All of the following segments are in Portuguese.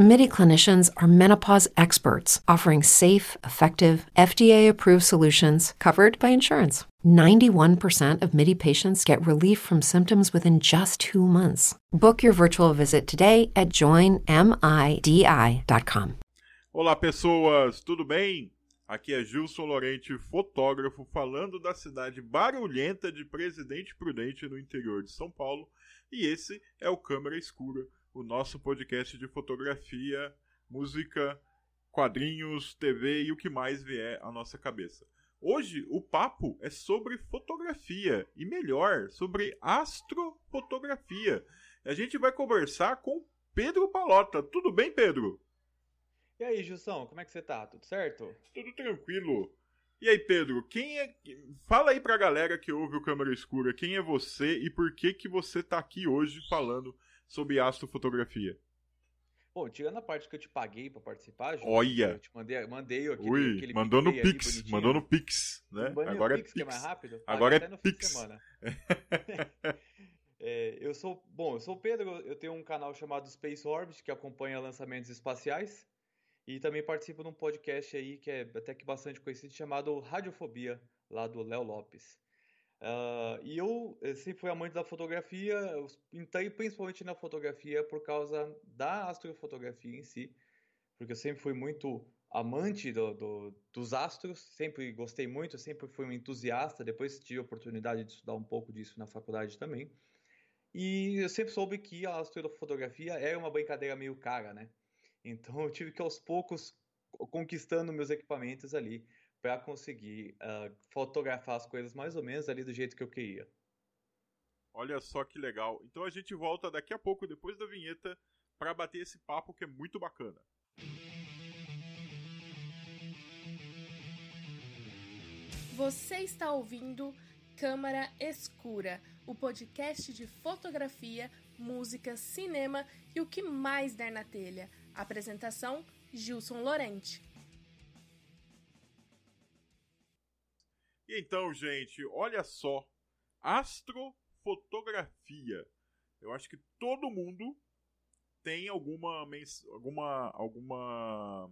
MIDI clinicians are menopause experts offering safe, effective, FDA approved solutions covered by insurance. 91% of MIDI patients get relief from symptoms within just two months. Book your virtual visit today at joinmidi.com. Olá, pessoas, tudo bem? Aqui é Gilson Lorente, fotógrafo, falando da cidade barulhenta de Presidente Prudente, no interior de São Paulo, e esse é o Câmera Escura, o nosso podcast de fotografia, música, quadrinhos, TV e o que mais vier à nossa cabeça. Hoje o papo é sobre fotografia e melhor, sobre astrofotografia. A gente vai conversar com Pedro Palota. Tudo bem, Pedro? E aí, Gilson, como é que você tá? Tudo certo? Tudo tranquilo. E aí, Pedro, quem é. Fala aí pra galera que ouve o Câmera Escura, quem é você e por que que você tá aqui hoje falando sobre astrofotografia? Bom, tirando a parte que eu te paguei pra participar, Gilson, Olha! eu te mandei, mandei aquele, Ui, aquele mandou no Pix, mandou no Pix, né? Mandei no Agora Pix, é que é Pix. mais rápido. Agora é no fim de Pix. semana. É, eu sou, bom, eu sou o Pedro, eu tenho um canal chamado Space Orbit, que acompanha lançamentos espaciais, e também participo de um podcast aí que é até que bastante conhecido, chamado Radiofobia, lá do Léo Lopes. Ah, e eu sempre fui amante da fotografia, eu entrei principalmente na fotografia por causa da astrofotografia em si, porque eu sempre fui muito amante do- do- dos astros, sempre gostei muito, sempre fui um entusiasta, depois tive a oportunidade de estudar um pouco disso na faculdade também. E eu sempre soube que a astrofotografia era uma brincadeira meio cara, né? Então eu tive que aos poucos co- conquistando meus equipamentos ali para conseguir ah, fotografar as coisas mais ou menos ali do jeito que eu queria. Olha só que legal. Então a gente volta daqui a pouco, depois da vinheta, pra bater esse papo que é muito bacana. Você está ouvindo Câmara Escura, o podcast de fotografia, música, cinema e o que mais der na telha. Apresentação: Gilson Lorente. Então, gente, olha só. Astrofotografia. Eu acho que todo mundo tem alguma alguma alguma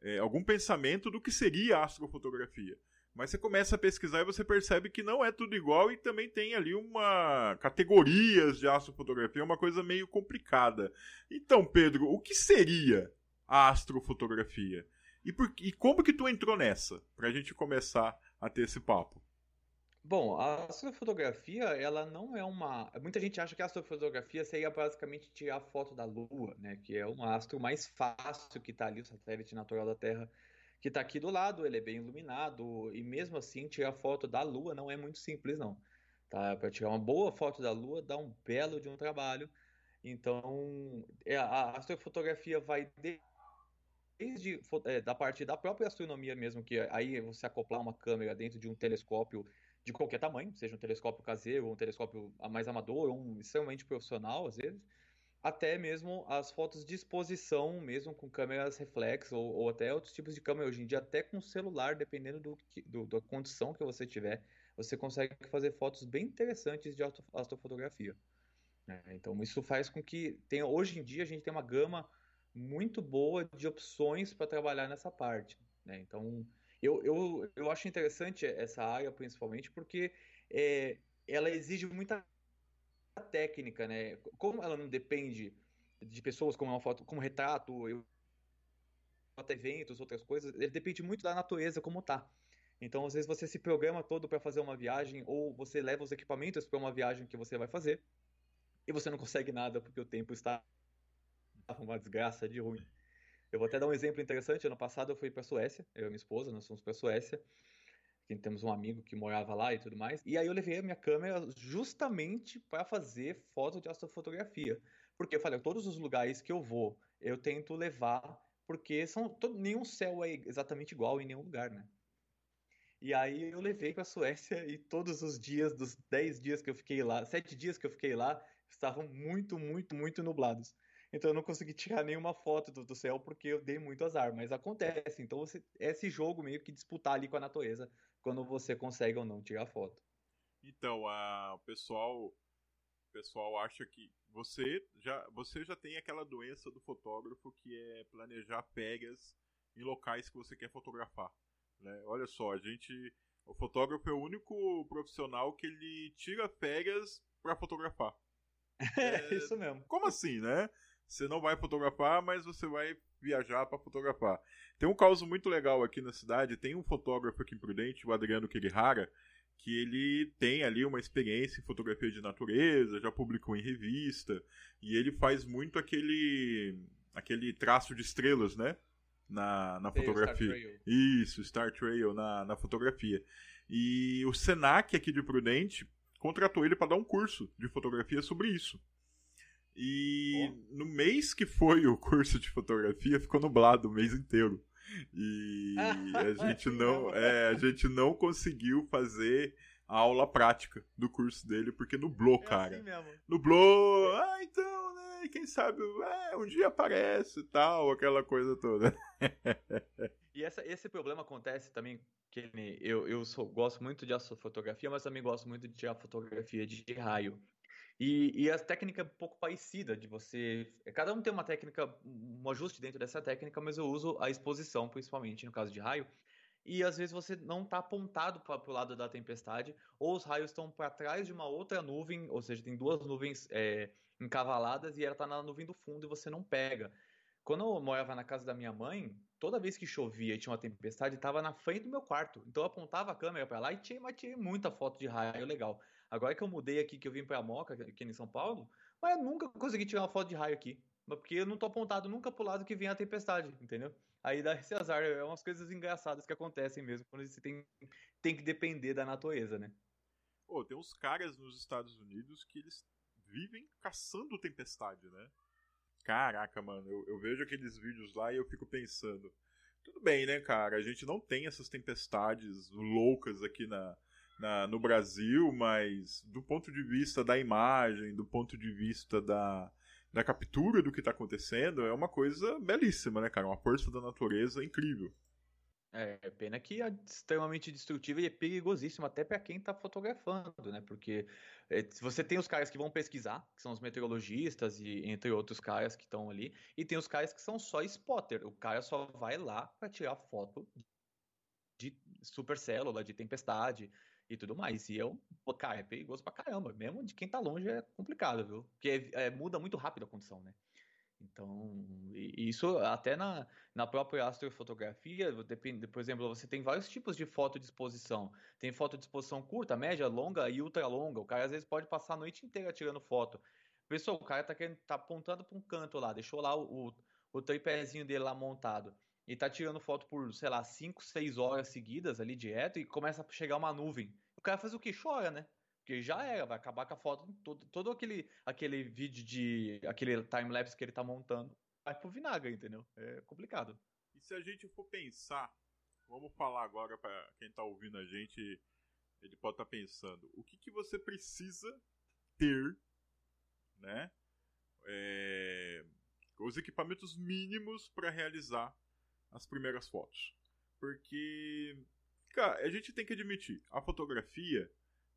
é, algum pensamento do que seria astrofotografia. Mas você começa a pesquisar e você percebe que não é tudo igual e também tem ali uma categorias de astrofotografia, uma coisa meio complicada. Então, Pedro, o que seria a astrofotografia? E, por, e como que tu entrou nessa? Pra gente começar a ter esse papo. Bom, a astrofotografia, ela não é uma. Muita gente acha que a astrofotografia seria basicamente tirar foto da Lua, né? Que é um astro mais fácil que está ali, o satélite natural da Terra, que está aqui do lado, ele é bem iluminado, e mesmo assim, tirar foto da Lua não é muito simples, não. Tá? Para tirar uma boa foto da Lua, dá um belo de um trabalho. Então, é, a astrofotografia vai desde é, da parte da própria astronomia mesmo, que aí você acoplar uma câmera dentro de um telescópio de qualquer tamanho, seja um telescópio caseiro, um telescópio mais amador, ou um extremamente profissional, às vezes, até mesmo as fotos de exposição, mesmo com câmeras reflex, ou, ou até outros tipos de câmera hoje em dia, até com celular, dependendo do, que- do- da condição que você tiver, você consegue fazer fotos bem interessantes de astro- astrofotografia. né? Então, isso faz com que tenha, hoje em dia a gente tem uma gama muito boa de opções para trabalhar nessa parte. né? Então, eu, eu, eu acho interessante essa área, principalmente, porque é, ela exige muita técnica, né? Como ela não depende de pessoas como uma foto, como retrato, eu, até eventos, outras coisas, ele depende muito da natureza como tá. Então, às vezes você se programa todo para fazer uma viagem ou você leva os equipamentos para uma viagem que você vai fazer e você não consegue nada porque o tempo está uma desgraça de ruim. Eu vou até dar um exemplo interessante. Ano passado eu fui para Suécia, eu e minha esposa, nós fomos para Suécia. Temos um amigo que morava lá e tudo mais. E aí eu levei a minha câmera justamente para fazer foto de astrofotografia. Porque eu falei, todos os lugares que eu vou, eu tento levar, porque são todo, nenhum céu é exatamente igual em nenhum lugar, né? E aí eu levei para a Suécia e todos os dias, dos 10 dias que eu fiquei lá, 7 dias que eu fiquei lá, estavam muito, muito, muito nublados. Então eu não consegui tirar nenhuma foto do, do céu porque eu dei muito azar, mas acontece. Então você, esse jogo meio que disputar ali com a natureza quando você consegue ou não tirar foto. Então, a, o pessoal, o pessoal acha que você já, você já tem aquela doença do fotógrafo que é planejar pegas em locais que você quer fotografar. Né? Olha só, a gente, o fotógrafo é o único profissional que ele tira férias para fotografar. É, isso mesmo. Como assim, né? Você não vai fotografar, mas você vai viajar para fotografar. Tem um caso muito legal aqui na cidade. Tem um fotógrafo aqui em Prudente, o Adriano Kirihara, que ele tem ali uma experiência em fotografia de natureza, já publicou em revista, e ele faz muito aquele aquele traço de estrelas, né? Na, na fotografia. Star Isso, Star Trail na, na fotografia. E o Senac aqui de Prudente contratou ele para dar um curso de fotografia sobre isso. E oh. no mês que foi o curso de fotografia, ficou nublado o mês inteiro. E a gente não, é, a gente não conseguiu fazer a aula prática do curso dele porque nublou, é cara. Assim mesmo. Nublou. Ah, então, né? Quem sabe, é, um dia aparece e tal, aquela coisa toda. e essa, esse problema acontece também que eu, eu sou, gosto muito de astrofotografia, mas também gosto muito de tirar fotografia de raio. E, e a técnica é um pouco parecida de você. Cada um tem uma técnica, um ajuste dentro dessa técnica, mas eu uso a exposição, principalmente no caso de raio. E às vezes você não está apontado para o lado da tempestade, ou os raios estão para trás de uma outra nuvem, ou seja, tem duas nuvens é, encavaladas e ela está na nuvem do fundo e você não pega. Quando eu morava na casa da minha mãe, toda vez que chovia e tinha uma tempestade, estava na frente do meu quarto. Então eu apontava a câmera para lá e tinha, mas tinha muita foto de raio legal. Agora que eu mudei aqui, que eu vim pra Moca, aqui em São Paulo, mas eu nunca consegui tirar uma foto de raio aqui. Porque eu não tô apontado nunca pro lado que vem a tempestade, entendeu? Aí dá esse azar, é umas coisas engraçadas que acontecem mesmo quando você tem, tem que depender da natureza, né? Pô, tem uns caras nos Estados Unidos que eles vivem caçando tempestade, né? Caraca, mano, eu, eu vejo aqueles vídeos lá e eu fico pensando. Tudo bem, né, cara? A gente não tem essas tempestades loucas aqui na, na, no Brasil, mas do ponto de vista da imagem, do ponto de vista da, da captura do que está acontecendo, é uma coisa belíssima, né, cara? Uma força da natureza incrível. É, pena que é extremamente destrutiva e é perigosíssimo até para quem está fotografando, né? Porque é, você tem os caras que vão pesquisar, que são os meteorologistas e entre outros caras que estão ali, e tem os caras que são só spotter. O cara só vai lá para tirar foto de supercélula, de tempestade, e tudo mais. E eu, pô, cara, é perigoso pra caramba. Mesmo de quem tá longe é complicado, viu? Porque é, é, muda muito rápido a condição, né? Então, isso até na, na própria astrofotografia, depende, por exemplo, você tem vários tipos de foto de exposição. Tem foto de exposição curta, média, longa e ultra longa. O cara às vezes pode passar a noite inteira tirando foto. Pessoal, o cara tá, querendo, tá apontando para um canto lá, deixou lá o, o, o tripézinho dele lá montado e tá tirando foto por, sei lá, 5, 6 horas seguidas ali direto e começa a chegar uma nuvem. O cara faz o que? Chora, né? Porque já era, vai acabar com a foto, todo, todo aquele, aquele vídeo de. aquele time-lapse que ele tá montando, vai pro vinagre, entendeu? É complicado. E se a gente for pensar, vamos falar agora para quem tá ouvindo a gente, ele pode estar tá pensando, o que, que você precisa ter, né? É, os equipamentos mínimos para realizar as primeiras fotos. Porque, cara, a gente tem que admitir, a fotografia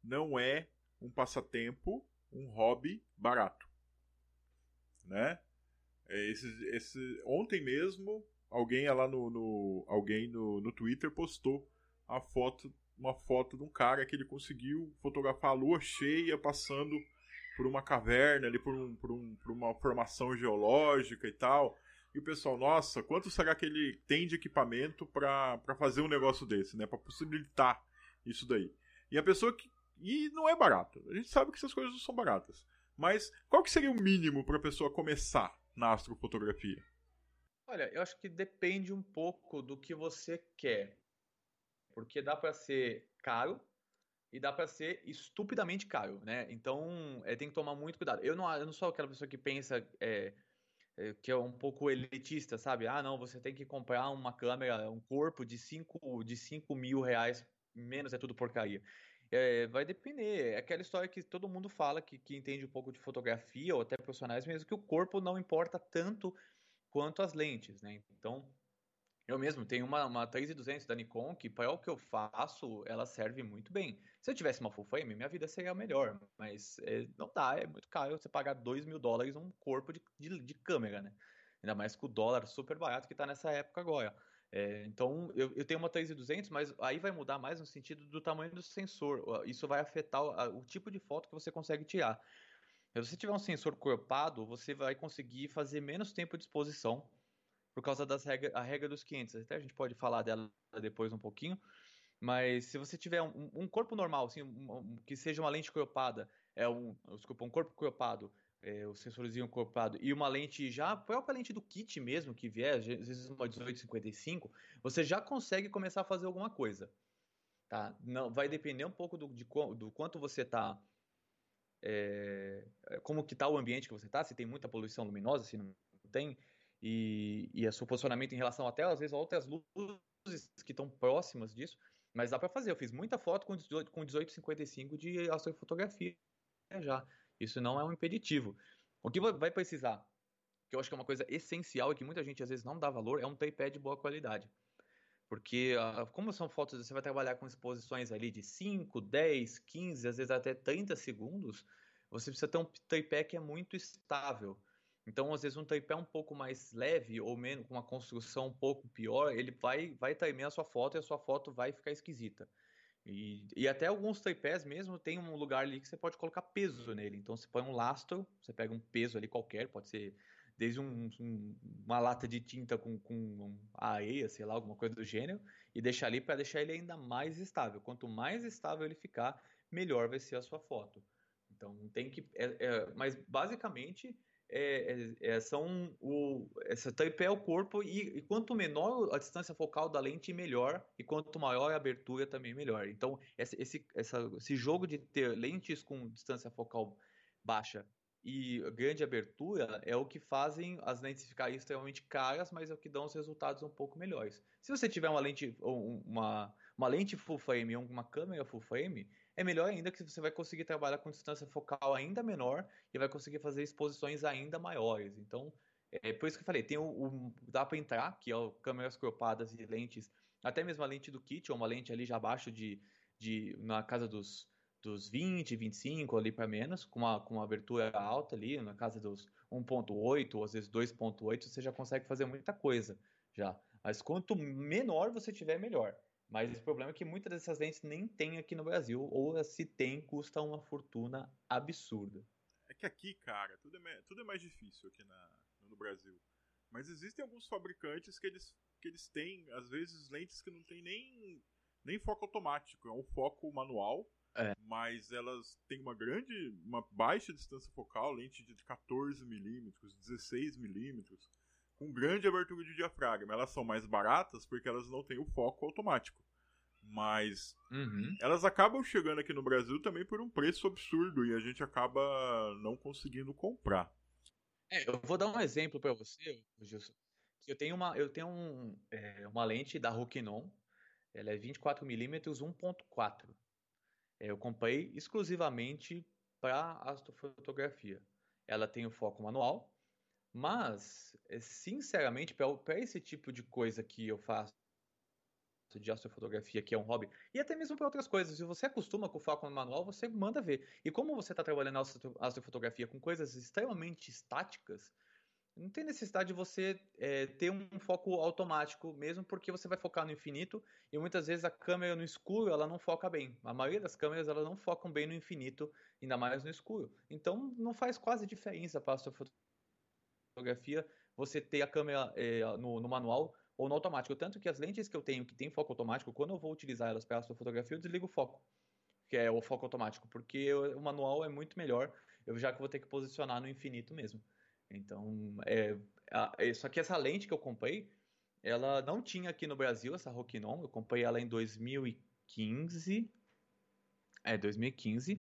não é um passatempo, um hobby barato. Né? É, esse, esse, ontem mesmo, alguém lá no, no alguém no, no Twitter postou a foto, uma foto de um cara que ele conseguiu fotografar a lua cheia passando por uma caverna ali, por, um, por, um, por uma formação geológica e tal. E o pessoal, nossa, quanto será que ele tem de equipamento para fazer um negócio desse, né? Para possibilitar isso daí. E a pessoa que. E não é barato. A gente sabe que essas coisas não são baratas. Mas qual que seria o mínimo para a pessoa começar na astrofotografia? Olha, eu acho que depende um pouco do que você quer. Porque dá para ser caro e dá para ser estupidamente caro, né? Então, é, tem que tomar muito cuidado. Eu não, eu não sou aquela pessoa que pensa. É, que é um pouco elitista, sabe? Ah, não, você tem que comprar uma câmera, um corpo de 5 de cinco mil reais, menos é tudo porcaria. é, vai depender. É aquela história que todo mundo fala, que, que entende um pouco de fotografia ou até profissionais mesmo, que o corpo não importa tanto quanto as lentes, né? Então, eu mesmo tenho uma, uma 3200 da Nikon que para o que eu faço, ela serve muito bem. Se eu tivesse uma full frame, minha vida seria melhor, mas é, não dá, é muito caro você pagar 2 mil dólares um corpo de, de, de, câmera, né? Ainda mais com o dólar super barato que está nessa época agora. É, então, eu, eu, tenho uma 3200, mas aí vai mudar mais no sentido do tamanho do sensor. Isso vai afetar o, o tipo de foto que você consegue tirar. Se você tiver um sensor corpado, você vai conseguir fazer menos tempo de exposição por causa das regra, a regra dos 500. Até a gente pode falar dela depois um pouquinho. Mas se você tiver um, um corpo normal, assim, um, um, que seja uma lente cropada, é um, desculpa, um corpo cropado é, o sensorzinho corpado e uma lente já, a própria lente do kit mesmo, que vier, às vezes uma 1855, você já consegue começar a fazer alguma coisa. Tá? Não, vai depender um pouco do, de, do quanto você está é, como que está o ambiente que você está, se tem muita poluição luminosa, se não tem, e, e o seu posicionamento em relação até, às vezes, outras luzes que estão próximas disso, mas dá para fazer. Eu fiz muita foto com 18, com 1855 de astrofotografia já. Isso não é um impeditivo. O que vai precisar, que eu acho que é uma coisa essencial e que muita gente às vezes não dá valor, é um tripé de boa qualidade. Porque, uh, como são fotos, você vai trabalhar com exposições ali de 5, 10, 15, às vezes até 30 segundos, você precisa ter um tripé que é muito estável. Então, às vezes, um tripé um pouco mais leve ou menos com uma construção um pouco pior, ele vai, vai tremer a sua foto e a sua foto vai ficar esquisita. E, e até alguns tripés mesmo tem um lugar ali que você pode colocar peso nele. Então você põe um lastro, você pega um peso ali qualquer, pode ser desde um, um, uma lata de tinta com, com areia, sei lá, alguma coisa do gênero, e deixar ali para deixar ele ainda mais estável. Quanto mais estável ele ficar, melhor vai ser a sua foto. Então tem que. É, é, mas basicamente é, é, é, são o, essa tripé é o corpo e, e, quanto menor a distância focal da lente, melhor, e quanto maior a abertura, também melhor. Então, esse, esse, essa, esse jogo de ter lentes com distância focal baixa e grande abertura é o que fazem as lentes ficarem extremamente caras, mas é o que dão os resultados um pouco melhores. Se você tiver uma lente, uma, uma lente full frame ou uma câmera full frame, é melhor ainda que você vai conseguir trabalhar com distância focal ainda menor e vai conseguir fazer exposições ainda maiores. Então, é por isso que eu falei, tem o, o dá para entrar, que é o câmeras cropadas e lentes, até mesmo a lente do kit, ou uma lente ali já abaixo de, de na casa dos, dos 20, 25 ali para menos, com uma, com uma abertura alta ali, na casa dos 1.8 ou às vezes 2.8, você já consegue fazer muita coisa já. Mas quanto menor você tiver, melhor. Mas o problema é que muitas dessas lentes nem tem aqui no Brasil, ou se tem, custa uma fortuna absurda. É que aqui, cara, tudo é, tudo é mais difícil aqui na, no Brasil. Mas existem alguns fabricantes que eles, que eles têm, às vezes, lentes que não tem nem, nem foco automático, é um foco manual. É. Mas elas têm uma grande, uma baixa distância focal, lente de 14 milímetros, 16 milímetros com grande abertura de diafragma. Elas são mais baratas porque elas não têm o foco automático. Mas uhum. elas acabam chegando aqui no Brasil também por um preço absurdo e a gente acaba não conseguindo comprar. É, eu vou dar um exemplo para você, Gilson. Eu tenho uma, eu tenho um, é, uma lente da Rokinon, ela é 24mm 1.4. eu comprei exclusivamente para astrofotografia. Ela tem o foco manual, mas, eh, sinceramente, para esse tipo de coisa que eu faço de astrofotografia, que é um hobby, e até mesmo para outras coisas, se você acostuma com o foco no manual, você manda ver. E como você está trabalhando astrofotografia com coisas extremamente estáticas, não tem necessidade de você é, ter um foco automático, mesmo porque você vai focar no infinito e muitas vezes a câmera no escuro ela não foca bem. A maioria das câmeras elas não focam bem no infinito, ainda mais no escuro. Então não faz quase diferença para a astrofotografia fotografia você ter a câmera é, no, no, manual ou no automático. Tanto que as lentes que eu tenho que tem foco automático, quando eu vou utilizar elas para astrofotografia, eu desligo o foco, que é o foco automático, porque o manual é muito melhor, eu já que vou ter que posicionar no infinito mesmo. Então, é, é, só que essa lente que eu comprei, ela não tinha aqui no Brasil, essa Rokinon, eu comprei ela em 2015. É, 2015.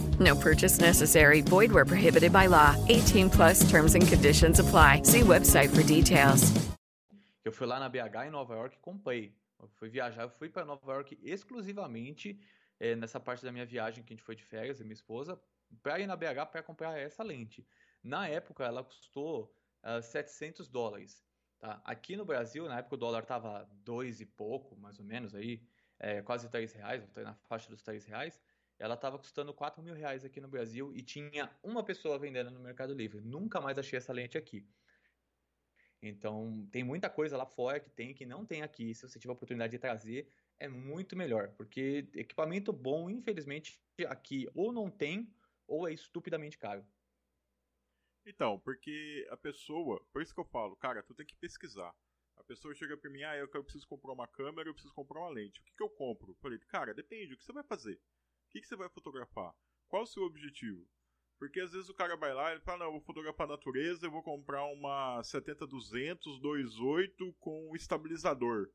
No purchase necessary. Void where prohibited by law. 18 plus terms and conditions apply. See website for details. Eu fui lá na BH em Nova York e comprei. Eu fui viajar, eu fui para Nova York exclusivamente é, nessa parte da minha viagem que a gente foi de férias, e minha esposa, para ir na BH para comprar essa lente. Na época, ela custou uh, 700 dólares. Tá? Aqui no Brasil, na época o dólar tava dois e pouco, mais ou menos aí, é, quase 3 reais, na faixa dos 3 reais. Ela estava custando 4 mil reais aqui no Brasil e tinha uma pessoa vendendo no Mercado Livre. Nunca mais achei essa lente aqui. Então, tem muita coisa lá fora que tem que não tem aqui. Se você tiver a oportunidade de trazer, é muito melhor, porque equipamento bom, infelizmente, aqui ou não tem ou é estupidamente caro. Então, porque a pessoa, por isso que eu falo, cara, tu tem que pesquisar. A pessoa chega pra mim, ah, eu preciso comprar uma câmera, eu preciso comprar uma lente. O que, que eu compro? Eu falei, cara, depende, o que você vai fazer? O que, que você vai fotografar? Qual o seu objetivo? Porque às vezes o cara vai lá e ele fala, não, eu vou fotografar a natureza, eu vou comprar uma 70-200 2.8 com estabilizador.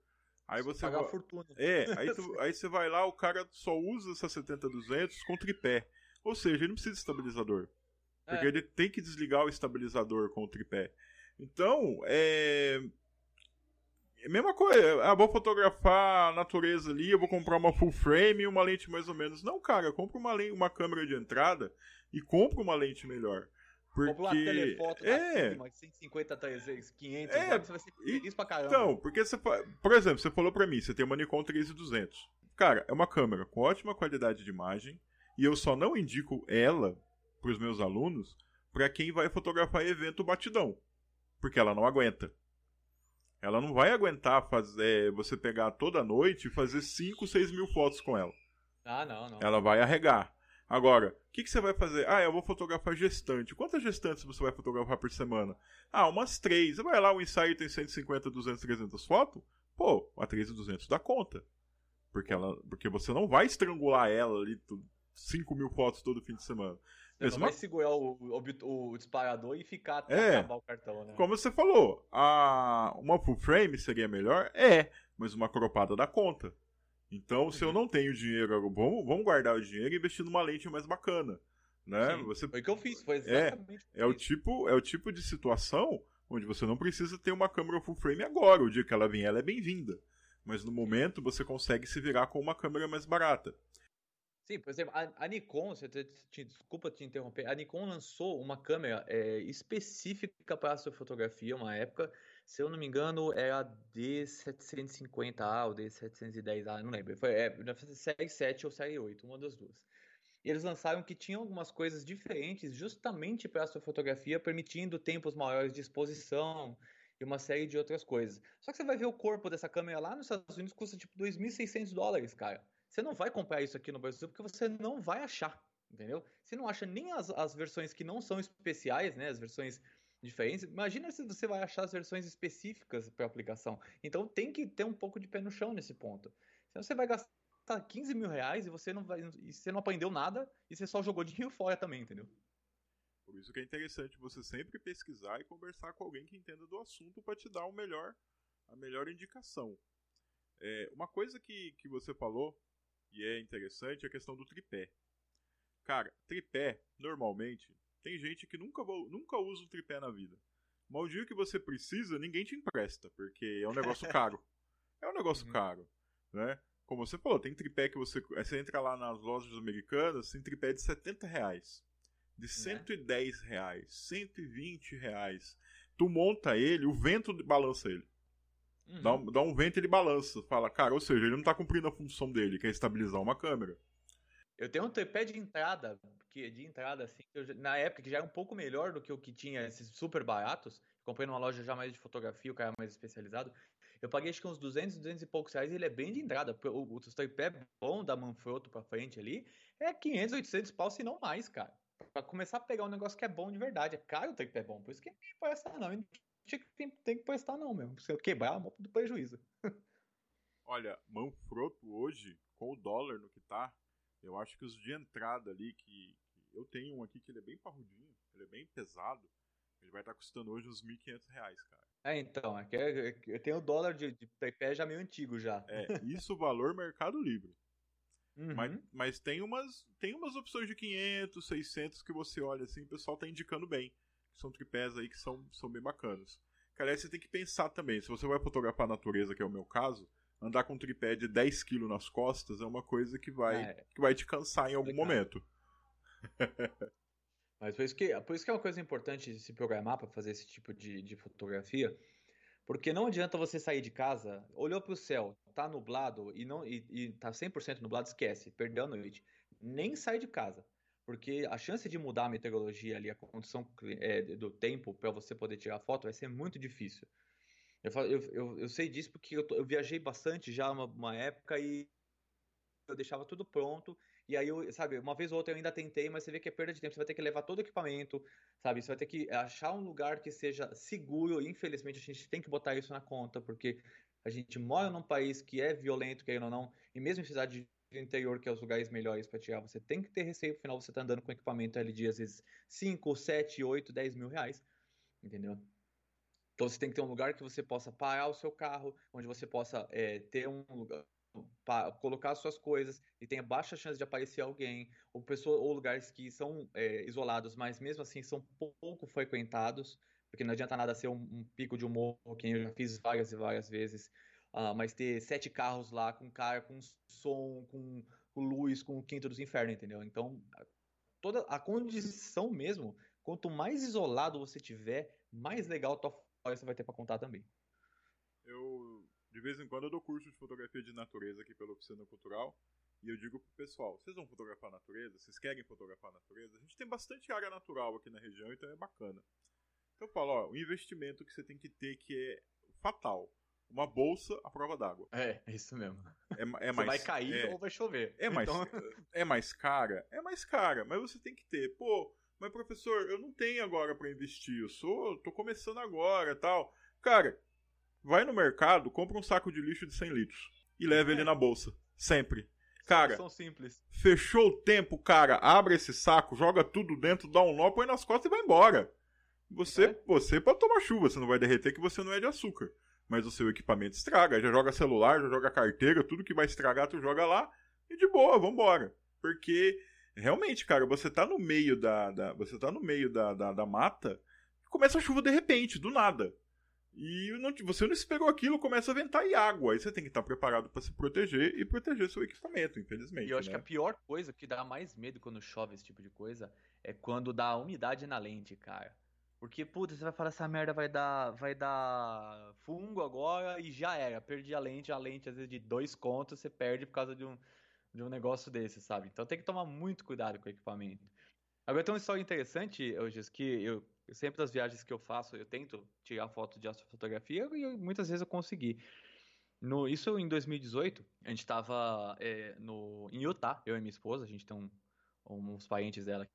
Aí você, pagar vai... fortuna. É, aí, tu... aí você vai lá, o cara só usa essa 70-200 com tripé. Ou seja, ele não precisa de estabilizador. Porque é. ele tem que desligar o estabilizador com o tripé. Então, é. Mesma coisa, ah, vou fotografar a natureza ali, eu vou comprar uma full frame e uma lente mais ou menos. Não, cara, compra uma, lente, uma câmera de entrada e compra uma lente melhor. Porque... Compra uma telefoto é. Sigma, 150, 300, 500, é. você vai ser feliz pra caramba. Então, porque você, por exemplo, você falou pra mim, você tem uma Nikon 3200. Cara, é uma câmera com ótima qualidade de imagem e eu só não indico ela pros meus alunos para quem vai fotografar evento batidão, porque ela não aguenta. Ela não vai aguentar fazer você pegar toda noite e fazer 5, 6 mil fotos com ela. Ah, não, não. Ela vai arregar. Agora, o que, que, você vai fazer? Ah, eu vou fotografar gestante. Quantas gestantes você vai fotografar por semana? Ah, umas três. Vai lá, o ensaio tem 150, 200, 300 fotos? Pô, a 3,200 dá conta. Porque, ela, porque você não vai estrangular ela ali, 5 mil fotos todo fim de semana. Você não vai segurar o, o, o, disparador e ficar até é, acabar o cartão, né? Como você falou, a, uma full frame seria melhor? É, mas uma cropada dá conta. Então, se eu uhum. não tenho dinheiro, vamos, vamos guardar o dinheiro e investir numa lente mais bacana. Né? Sim, você... Foi o que eu fiz, foi é, exatamente é, é o tipo É o tipo de situação onde você não precisa ter uma câmera full frame agora. O dia que ela vier, ela é bem-vinda. Mas no momento você consegue se virar com uma câmera mais barata. Sim, por exemplo, a, a Nikon, você te, te, desculpa te interromper, a Nikon lançou uma câmera é, específica para astrofotografia, uma época, se eu não me engano, é a D750A ou D710A, não lembro, foi é, série 7 ou série 8, uma das duas. E eles lançaram que tinham algumas coisas diferentes justamente para astrofotografia, permitindo tempos maiores de exposição e uma série de outras coisas. Só que você vai ver o corpo dessa câmera lá nos Estados Unidos custa tipo 2.600 dólares, cara. Você não vai comprar isso aqui no Brasil porque você não vai achar, entendeu? Você não acha nem as, as versões que não são especiais, né? As versões diferentes. Imagina se você vai achar as versões específicas para aplicação. Então tem que ter um pouco de pé no chão nesse ponto. Senão você vai gastar 15 mil reais e você não vai, e você não aprendeu nada e você só jogou dinheiro fora também, entendeu? Por isso que é interessante você sempre pesquisar e conversar com alguém que entenda do assunto para te dar o melhor, a melhor indicação. É, uma coisa que, que você falou e é interessante é a questão do tripé. Cara, tripé, normalmente, tem gente que nunca, nunca usa um tripé na vida. Mas o dia que você precisa, ninguém te empresta, porque é um negócio caro. É um negócio uhum. caro, né? Como você falou, tem tripé que você. Você entra lá nas lojas americanas, tem tripé de 70 reais. De 110 né? reais, 120 reais. Tu monta ele, o vento balança ele. Uhum. Dá, um, dá um vento e ele balança. Fala, cara, ou seja, ele não está cumprindo a função dele, que é estabilizar uma câmera. Eu tenho um tripé de entrada, que de entrada, assim, eu, na época que já era um pouco melhor do que o que tinha esses super baratos. Comprei numa loja já mais de fotografia, o cara mais especializado. Eu paguei acho que uns 200, 200 e poucos reais e ele é bem de entrada. O, o, o tripé bom da Manfrotto pra frente ali é 500, 800 pau, se não mais, cara. Pra começar a pegar um negócio que é bom de verdade. É caro o tripé bom, por isso que ninguém presta não. Tem, tem que prestar não mesmo. Se eu quebrar, é do prejuízo. Olha, Manfrotto hoje, com o dólar no que tá, eu acho que os de entrada ali, que, que, eu tenho um aqui que ele é bem parrudinho, ele é bem pesado, ele vai estar tá custando hoje uns 1.500 reais, cara. É, então, é é, é eu tenho o dólar de, de já meio antigo já. É, isso valor Mercado Livre. Uhum. Mas, mas tem, umas, tem umas opções de 500, 600 que você olha assim, o pessoal tá indicando bem. São tripés aí que são, são bem bacanas. Cara, aí você tem que pensar também, se você vai fotografar a natureza, que é o meu caso, andar com um tripé de 10 kg nas costas é uma coisa que vai, é. que vai te cansar em algum momento. Mas por isso, que, por isso que é uma coisa importante se programar para fazer esse tipo de, de fotografia, porque não adianta você sair de casa, olhou para o céu, tá nublado e não e, e tá 100% nublado, esquece, perdeu a noite. Nem sai de casa. Porque a chance de mudar a meteorologia ali, a condição é, do tempo para você poder tirar foto vai ser muito difícil. Eu, eu, eu, eu sei disso porque eu, viajei bastante já uma, uma época e eu deixava tudo pronto e aí, eu, sabe, uma vez ou outra eu ainda tentei, mas você vê que é perda de tempo. Você vai ter que levar todo o equipamento, sabe? Você vai ter que achar um lugar que seja seguro. Infelizmente, a gente tem que botar isso na conta, porque a gente mora num país que é violento, querendo ou não, e mesmo em cidade de interior, que é os lugares melhores para tirar, você tem que ter receio. Afinal, você tá andando com equipamento ali de às vezes 5, 7, 8, 10 mil reais, entendeu? Então você tem que ter um lugar que você possa parar o seu carro, onde você possa é, ter um lugar, colocar suas coisas e tenha baixa chance de aparecer alguém, ou, pessoa, ou lugares que são é, isolados, mas mesmo assim são pouco frequentados, porque não adianta nada ser um, um pico de humor, que eu já fiz várias e várias vezes, uh, mas ter sete carros lá com cara, com som, com, com luz, com o quinto dos infernos, entendeu? Então, toda a condição mesmo, quanto mais isolado você tiver, mais legal a tua história você vai ter para contar também. Eu de vez em quando eu dou curso de fotografia de natureza aqui pela oficina cultural. E eu digo pro pessoal, vocês vão fotografar a natureza? Vocês querem fotografar a natureza? A gente tem bastante área natural aqui na região, então é bacana. Então eu falo, ó, o investimento que você tem que ter que é fatal. Uma bolsa à prova d'água. É, é isso mesmo. É, é mais, vai cair é, ou vai chover. É mais, então... é mais cara? É mais cara, mas você tem que ter. Pô, mas professor, eu não tenho agora para investir, eu sou, tô começando agora tal. Cara, Vai no mercado, compra um saco de lixo de 100 litros e leva é. ele na bolsa. Sempre. Cara, são simples. fechou o tempo, cara, abre esse saco, joga tudo dentro, dá um nó, põe nas costas e vai embora. Você, é. você pode tomar chuva, você não vai derreter que você não é de açúcar. Mas o seu equipamento estraga, já joga celular, já joga carteira, tudo que vai estragar tu joga lá e de boa, vambora. Porque realmente, cara, você tá no meio da, da você tá no meio da, da, da mata, começa a chuva de repente, do nada. E não, você não esperou aquilo, começa a ventar e água. Aí você tem que estar preparado para se proteger e proteger seu equipamento, infelizmente. E eu acho né? que a pior coisa que dá mais medo quando chove esse tipo de coisa é quando dá umidade na lente, cara. Porque, puta, você vai falar essa merda vai dar, vai dar fungo agora e já era. Perdi a lente, a lente às vezes de dois contos você perde por causa de um, de um negócio desse, sabe? Então tem que tomar muito cuidado com o equipamento. Agora tem uma história interessante, hoje que eu eu, sempre das viagens que eu faço, eu tento tirar foto de astrofotografia e muitas vezes eu consegui. No, isso em 2018, a gente estava é, no, em Utah, eu e minha esposa, a gente tem um, uns parentes dela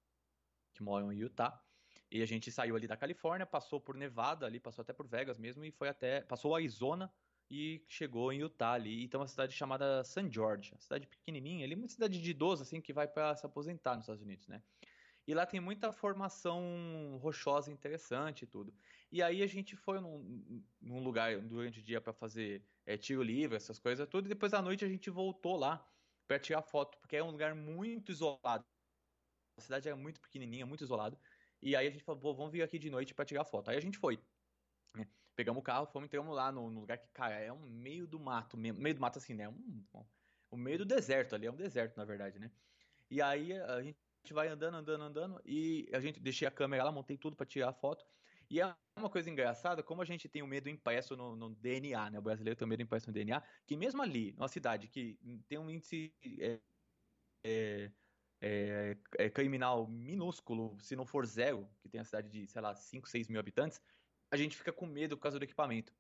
que moram em Utah, e a gente saiu ali da Califórnia, passou por Nevada ali, passou até por Vegas mesmo, e foi até, passou Arizona e chegou em Utah ali, e tem uma cidade chamada St. George, uma cidade pequenininha, ali uma cidade de idoso, assim, que vai para se aposentar nos Estados Unidos, né? E lá tem muita formação rochosa interessante e tudo. E aí a gente foi num, num lugar durante o dia para fazer é, tiro livre, essas coisas tudo. E depois à noite a gente voltou lá para tirar foto, porque é um lugar muito isolado. A cidade é muito pequenininha, muito isolado. E aí a gente falou, vamos vir aqui de noite para tirar foto. Aí a gente foi. Né? Pegamos o carro, fomos entramos lá no, no, lugar que, cara, é um meio do mato, meio, meio do mato assim, né? Um, um, o meio do deserto ali, é um deserto, na verdade, né? E aí a gente gente vai andando, andando, andando e a gente deixei a câmera lá, montei tudo para tirar a foto. E é uma coisa engraçada, como a gente tem o medo impresso no, no, DNA, né? O brasileiro tem o medo impresso no DNA, que mesmo ali, numa cidade que tem um índice é, é, é, é, criminal minúsculo, se não for zero, que tem a cidade de, sei lá, 5, 6 mil habitantes, a gente fica com medo por causa do equipamento.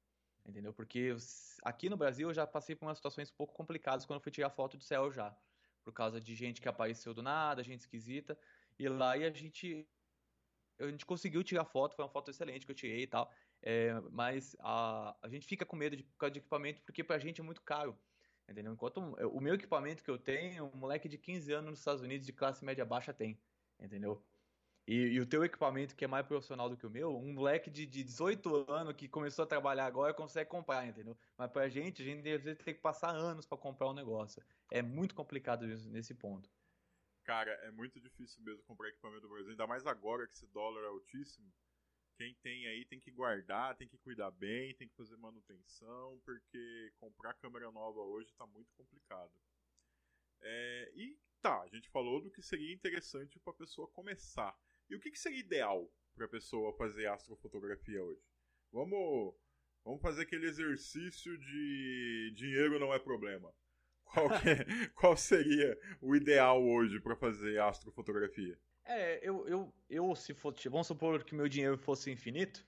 Entendeu? Porque aqui no Brasil eu já passei por umas situações um pouco complicadas quando eu fui tirar foto do céu já. Por causa de gente que apareceu do nada, gente esquisita. E lá e a gente. A gente conseguiu tirar foto, foi uma foto excelente que eu tirei e tal. É, mas a, a gente fica com medo de, por causa de equipamento, porque pra gente é muito caro. Entendeu? Enquanto o meu equipamento que eu tenho, um moleque de 15 anos nos Estados Unidos de classe média baixa tem. Entendeu? E, e, o teu equipamento, que é mais profissional do que o meu, um moleque de, de 18 anos que começou a trabalhar agora consegue comprar, entendeu? Mas pra gente, a gente às vezes tem que passar anos para comprar um negócio. É muito complicado nesse ponto. Cara, é muito difícil mesmo comprar equipamento do Brasil, ainda mais agora que esse dólar é altíssimo. Quem tem aí tem que guardar, tem que cuidar bem, tem que fazer manutenção, porque comprar câmera nova hoje está muito complicado. É, e tá, a gente falou do que seria interessante para a pessoa começar. E o que, que seria ideal para a pessoa fazer astrofotografia hoje? Vamos, vamos fazer aquele exercício de dinheiro não é problema. Qual, é, qual seria o ideal hoje para fazer astrofotografia? É, eu, eu, eu se for, vamos supor que meu dinheiro fosse infinito,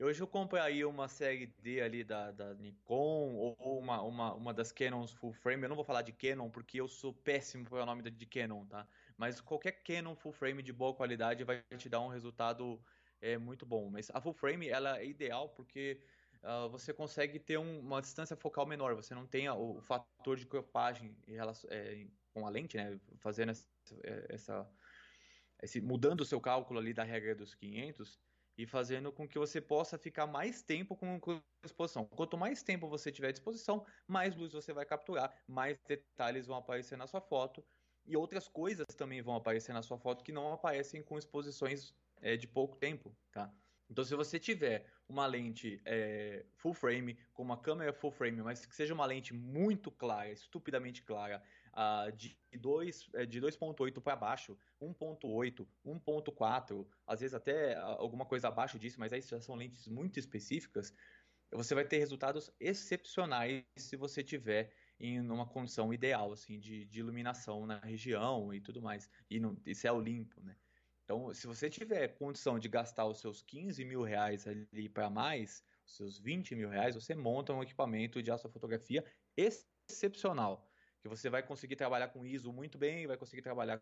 Hoje eu compraria uma série D ali da, da Nikon ou uma, uma, uma das Canons full frame. Eu não vou falar de Canon porque eu sou péssimo para o nome de Canon, tá? Mas qualquer Canon full frame de boa qualidade vai te dar um resultado é, muito bom. Mas a full frame ela é ideal porque uh, você consegue ter um, uma distância focal menor. Você não tem o, o fator de cropagem relação, é, com a lente, né? Fazendo essa, é, essa esse, mudando o seu cálculo ali da regra dos 500 e fazendo com que você possa ficar mais tempo com exposição. Quanto mais tempo você tiver à disposição, mais luz você vai capturar, mais detalhes vão aparecer na sua foto e outras coisas também vão aparecer na sua foto que não aparecem com exposições é, de pouco tempo, tá? Então, se você tiver uma lente é, full frame, com uma câmera full frame, mas que seja uma lente muito clara, estupidamente clara, uh, de 2,8 é, de para baixo, 1.8, 1.4, às vezes até alguma coisa abaixo disso, mas aí já são lentes muito específicas, você vai ter resultados excepcionais se você tiver em uma condição ideal assim de, de iluminação na região e tudo mais, e, no, e céu limpo, né? Então, se você tiver condição de gastar os seus 15 mil reais ali para mais, os seus 20 mil reais, você monta um equipamento de astrofotografia excepcional, que você vai conseguir trabalhar com ISO muito bem, vai conseguir trabalhar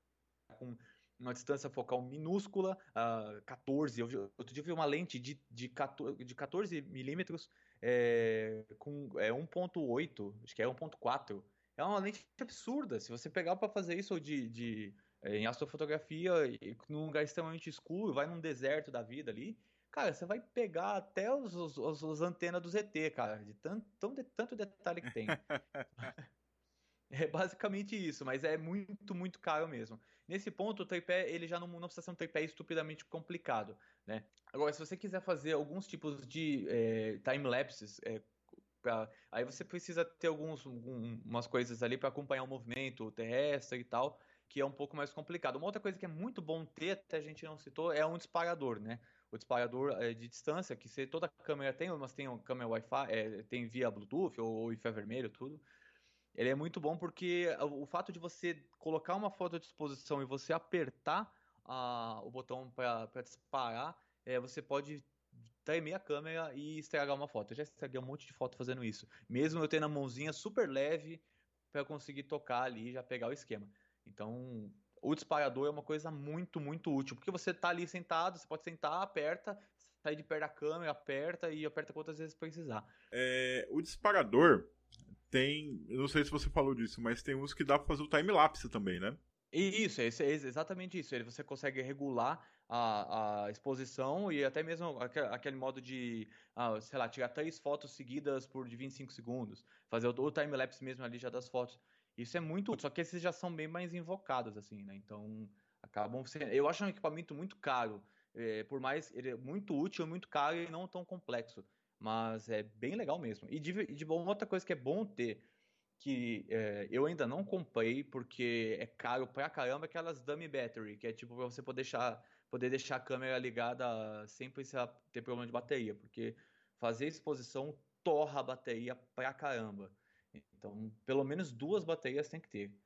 com uma distância focal minúscula, uh, 14. Eu, outro dia eu vi uma lente de, de 14, de 14 milímetros é, com é, 1.8, acho que é 1.4. É uma lente absurda. Se você pegar para fazer isso de, de é, em astrofotografia, num lugar extremamente escuro, vai num deserto da vida ali, cara, você vai pegar até os, os, os, os antenas do ZT, cara, de tanto, tão de, tanto detalhe que tem. é basicamente isso, mas é muito, muito caro mesmo. Nesse ponto, o tripé, ele já não, não precisa ser um tripé estupidamente complicado, né? Agora, se você quiser fazer alguns tipos de é, time-lapses, é, aí você precisa ter alguns, algumas coisas ali para acompanhar o movimento terrestre e tal, que é um pouco mais complicado. Uma outra coisa que é muito bom ter, até a gente não citou, é um disparador, né? O disparador é, de distância, que se toda câmera tem, mas tem câmera Wi-Fi, é, tem via Bluetooth ou, ou infravermelho, tudo. Ele é muito bom porque o fato de você colocar uma foto à disposição e você apertar a, o botão para disparar, é, você pode tremer a câmera e estragar uma foto. Eu já estraguei um monte de foto fazendo isso. Mesmo eu tendo a mãozinha super leve para conseguir tocar ali e já pegar o esquema. Então, o disparador é uma coisa muito, muito útil, porque você está ali sentado, você pode sentar, aperta, sair de perto da câmera, aperta e aperta quantas vezes precisar. É, o disparador tem, não sei se você falou disso, mas tem uns que dá para fazer o time-lapse também, né? Isso, é, é exatamente isso. Ele, você consegue regular a, a exposição e até mesmo aquele modo de, ah, sei lá, tirar três fotos seguidas por de 25 segundos. Fazer o, o time-lapse mesmo ali já das fotos. Isso é muito útil, só que esses já são bem mais invocados, assim, né? Então, acabam sendo... Eu acho um equipamento muito caro, é, por mais... Ele é muito útil, muito caro e não tão complexo. Mas é bem legal mesmo. E de, de bom, outra coisa que é bom ter, que é, eu ainda não comprei, porque é caro pra caramba, aquelas dummy battery, que é tipo pra você poder deixar, poder deixar a câmera ligada sem precisar ter problema de bateria, porque fazer exposição torra a bateria pra caramba. Então, pelo menos duas baterias tem que ter.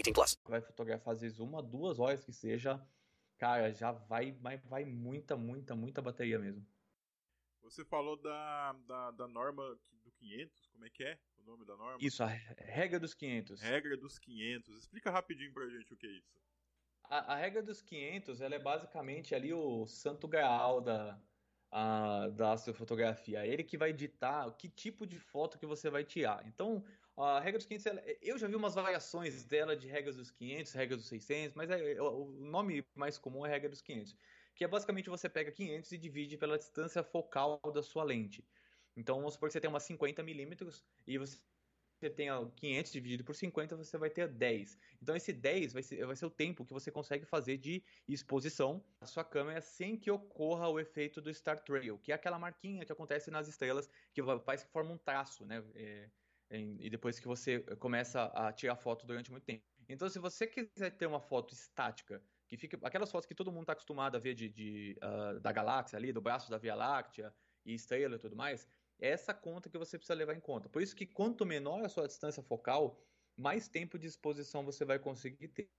18 plus. Vai fotografar às vezes uma, duas horas que seja, cara, já vai, vai, vai muita, muita, muita bateria mesmo. Você falou da, da, da norma do 500, como é que é o nome da norma? Isso, a regra dos 500. Regra dos 500. Explica rapidinho pra gente o que é isso. A, a, regra dos 500 ela é basicamente ali o santo graal da, a, da astrofotografia. É ele que vai ditar que tipo de foto que você vai tirar. Então, a regra dos 500, ela, eu já vi umas variações dela de regras dos 500, regras dos 600, mas é, é, o nome mais comum é regra dos 500. Que é basicamente você pega 500 e divide pela distância focal da sua lente. Então, vamos supor que você tem umas 50 milímetros e você você tenha 500 dividido por 50, você vai ter 10. Então esse 10 vai ser, vai ser o tempo que você consegue fazer de exposição da sua câmera sem que ocorra o efeito do Star Trail, que é aquela marquinha que acontece nas estrelas, que faz que forma um traço, né? É, é, e depois que você começa a tirar foto durante muito tempo. Então se você quiser ter uma foto estática, que fica aquelas fotos que todo mundo está acostumado a ver de, de uh, da galáxia ali, do braço da Via Láctea e estrela e tudo mais, é essa conta que você precisa levar em conta. Por isso que quanto menor a sua distância focal, mais tempo de exposição você vai conseguir ter.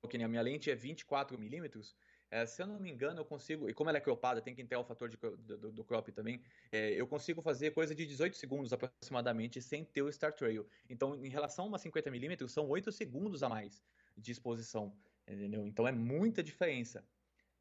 Porque a minha lente é 24 milímetros, é, se eu não me engano, eu consigo, e como ela é cropada, tem que entrar o fator de, do, do, crop também, é, eu consigo fazer coisa de 18 segundos aproximadamente sem ter o Star Trail. Então, em relação a uma 50mm, são 8 segundos a mais de exposição, entendeu? Então é muita diferença.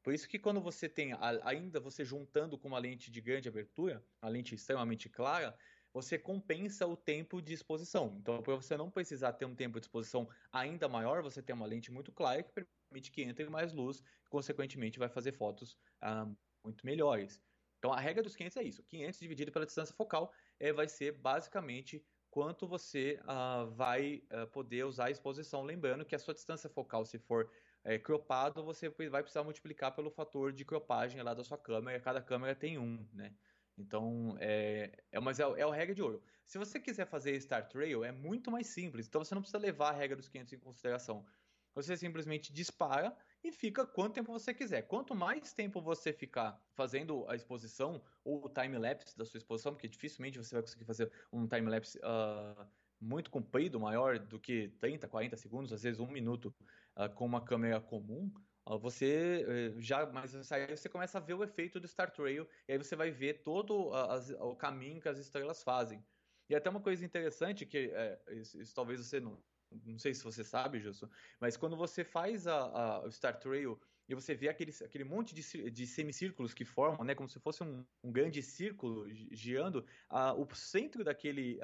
Por isso que quando você tem, ainda você juntando com uma lente de grande abertura, uma lente extremamente clara, você compensa o tempo de exposição. Então, para você não precisar ter um tempo de exposição ainda maior, você tem uma lente muito clara que permite que entre mais luz, e, consequentemente vai fazer fotos ah, muito melhores. Então, a regra dos 500 é isso. 500 dividido pela distância focal é, vai ser basicamente quanto você ah, vai ah, poder usar a exposição. Lembrando que a sua distância focal, se for é, cropado, você vai precisar multiplicar pelo fator de cropagem lá da sua câmera, cada câmera tem um, né? Então, é, é, mas é, é a regra de ouro. Se você quiser fazer Star Trail, é muito mais simples. Então, você não precisa levar a regra dos 500 em consideração. Você simplesmente dispara e fica quanto tempo você quiser. Quanto mais tempo você ficar fazendo a exposição ou o time-lapse da sua exposição, porque dificilmente você vai conseguir fazer um time-lapse uh, muito comprido, maior do que 30, 40 segundos, às vezes um minuto, uh, com uma câmera comum, uh, você uh, já, mas aí você começa a ver o efeito do Star Trail e aí você vai ver todo as, o caminho que as estrelas fazem. E até uma coisa interessante que é, isso, isso, talvez você não, não sei se você sabe, Justo, mas quando você faz a, a, o Star Trail e você vê aquele, aquele monte de, de semicírculos que formam, né, como se fosse um, um grande círculo girando, uh, o centro daquele,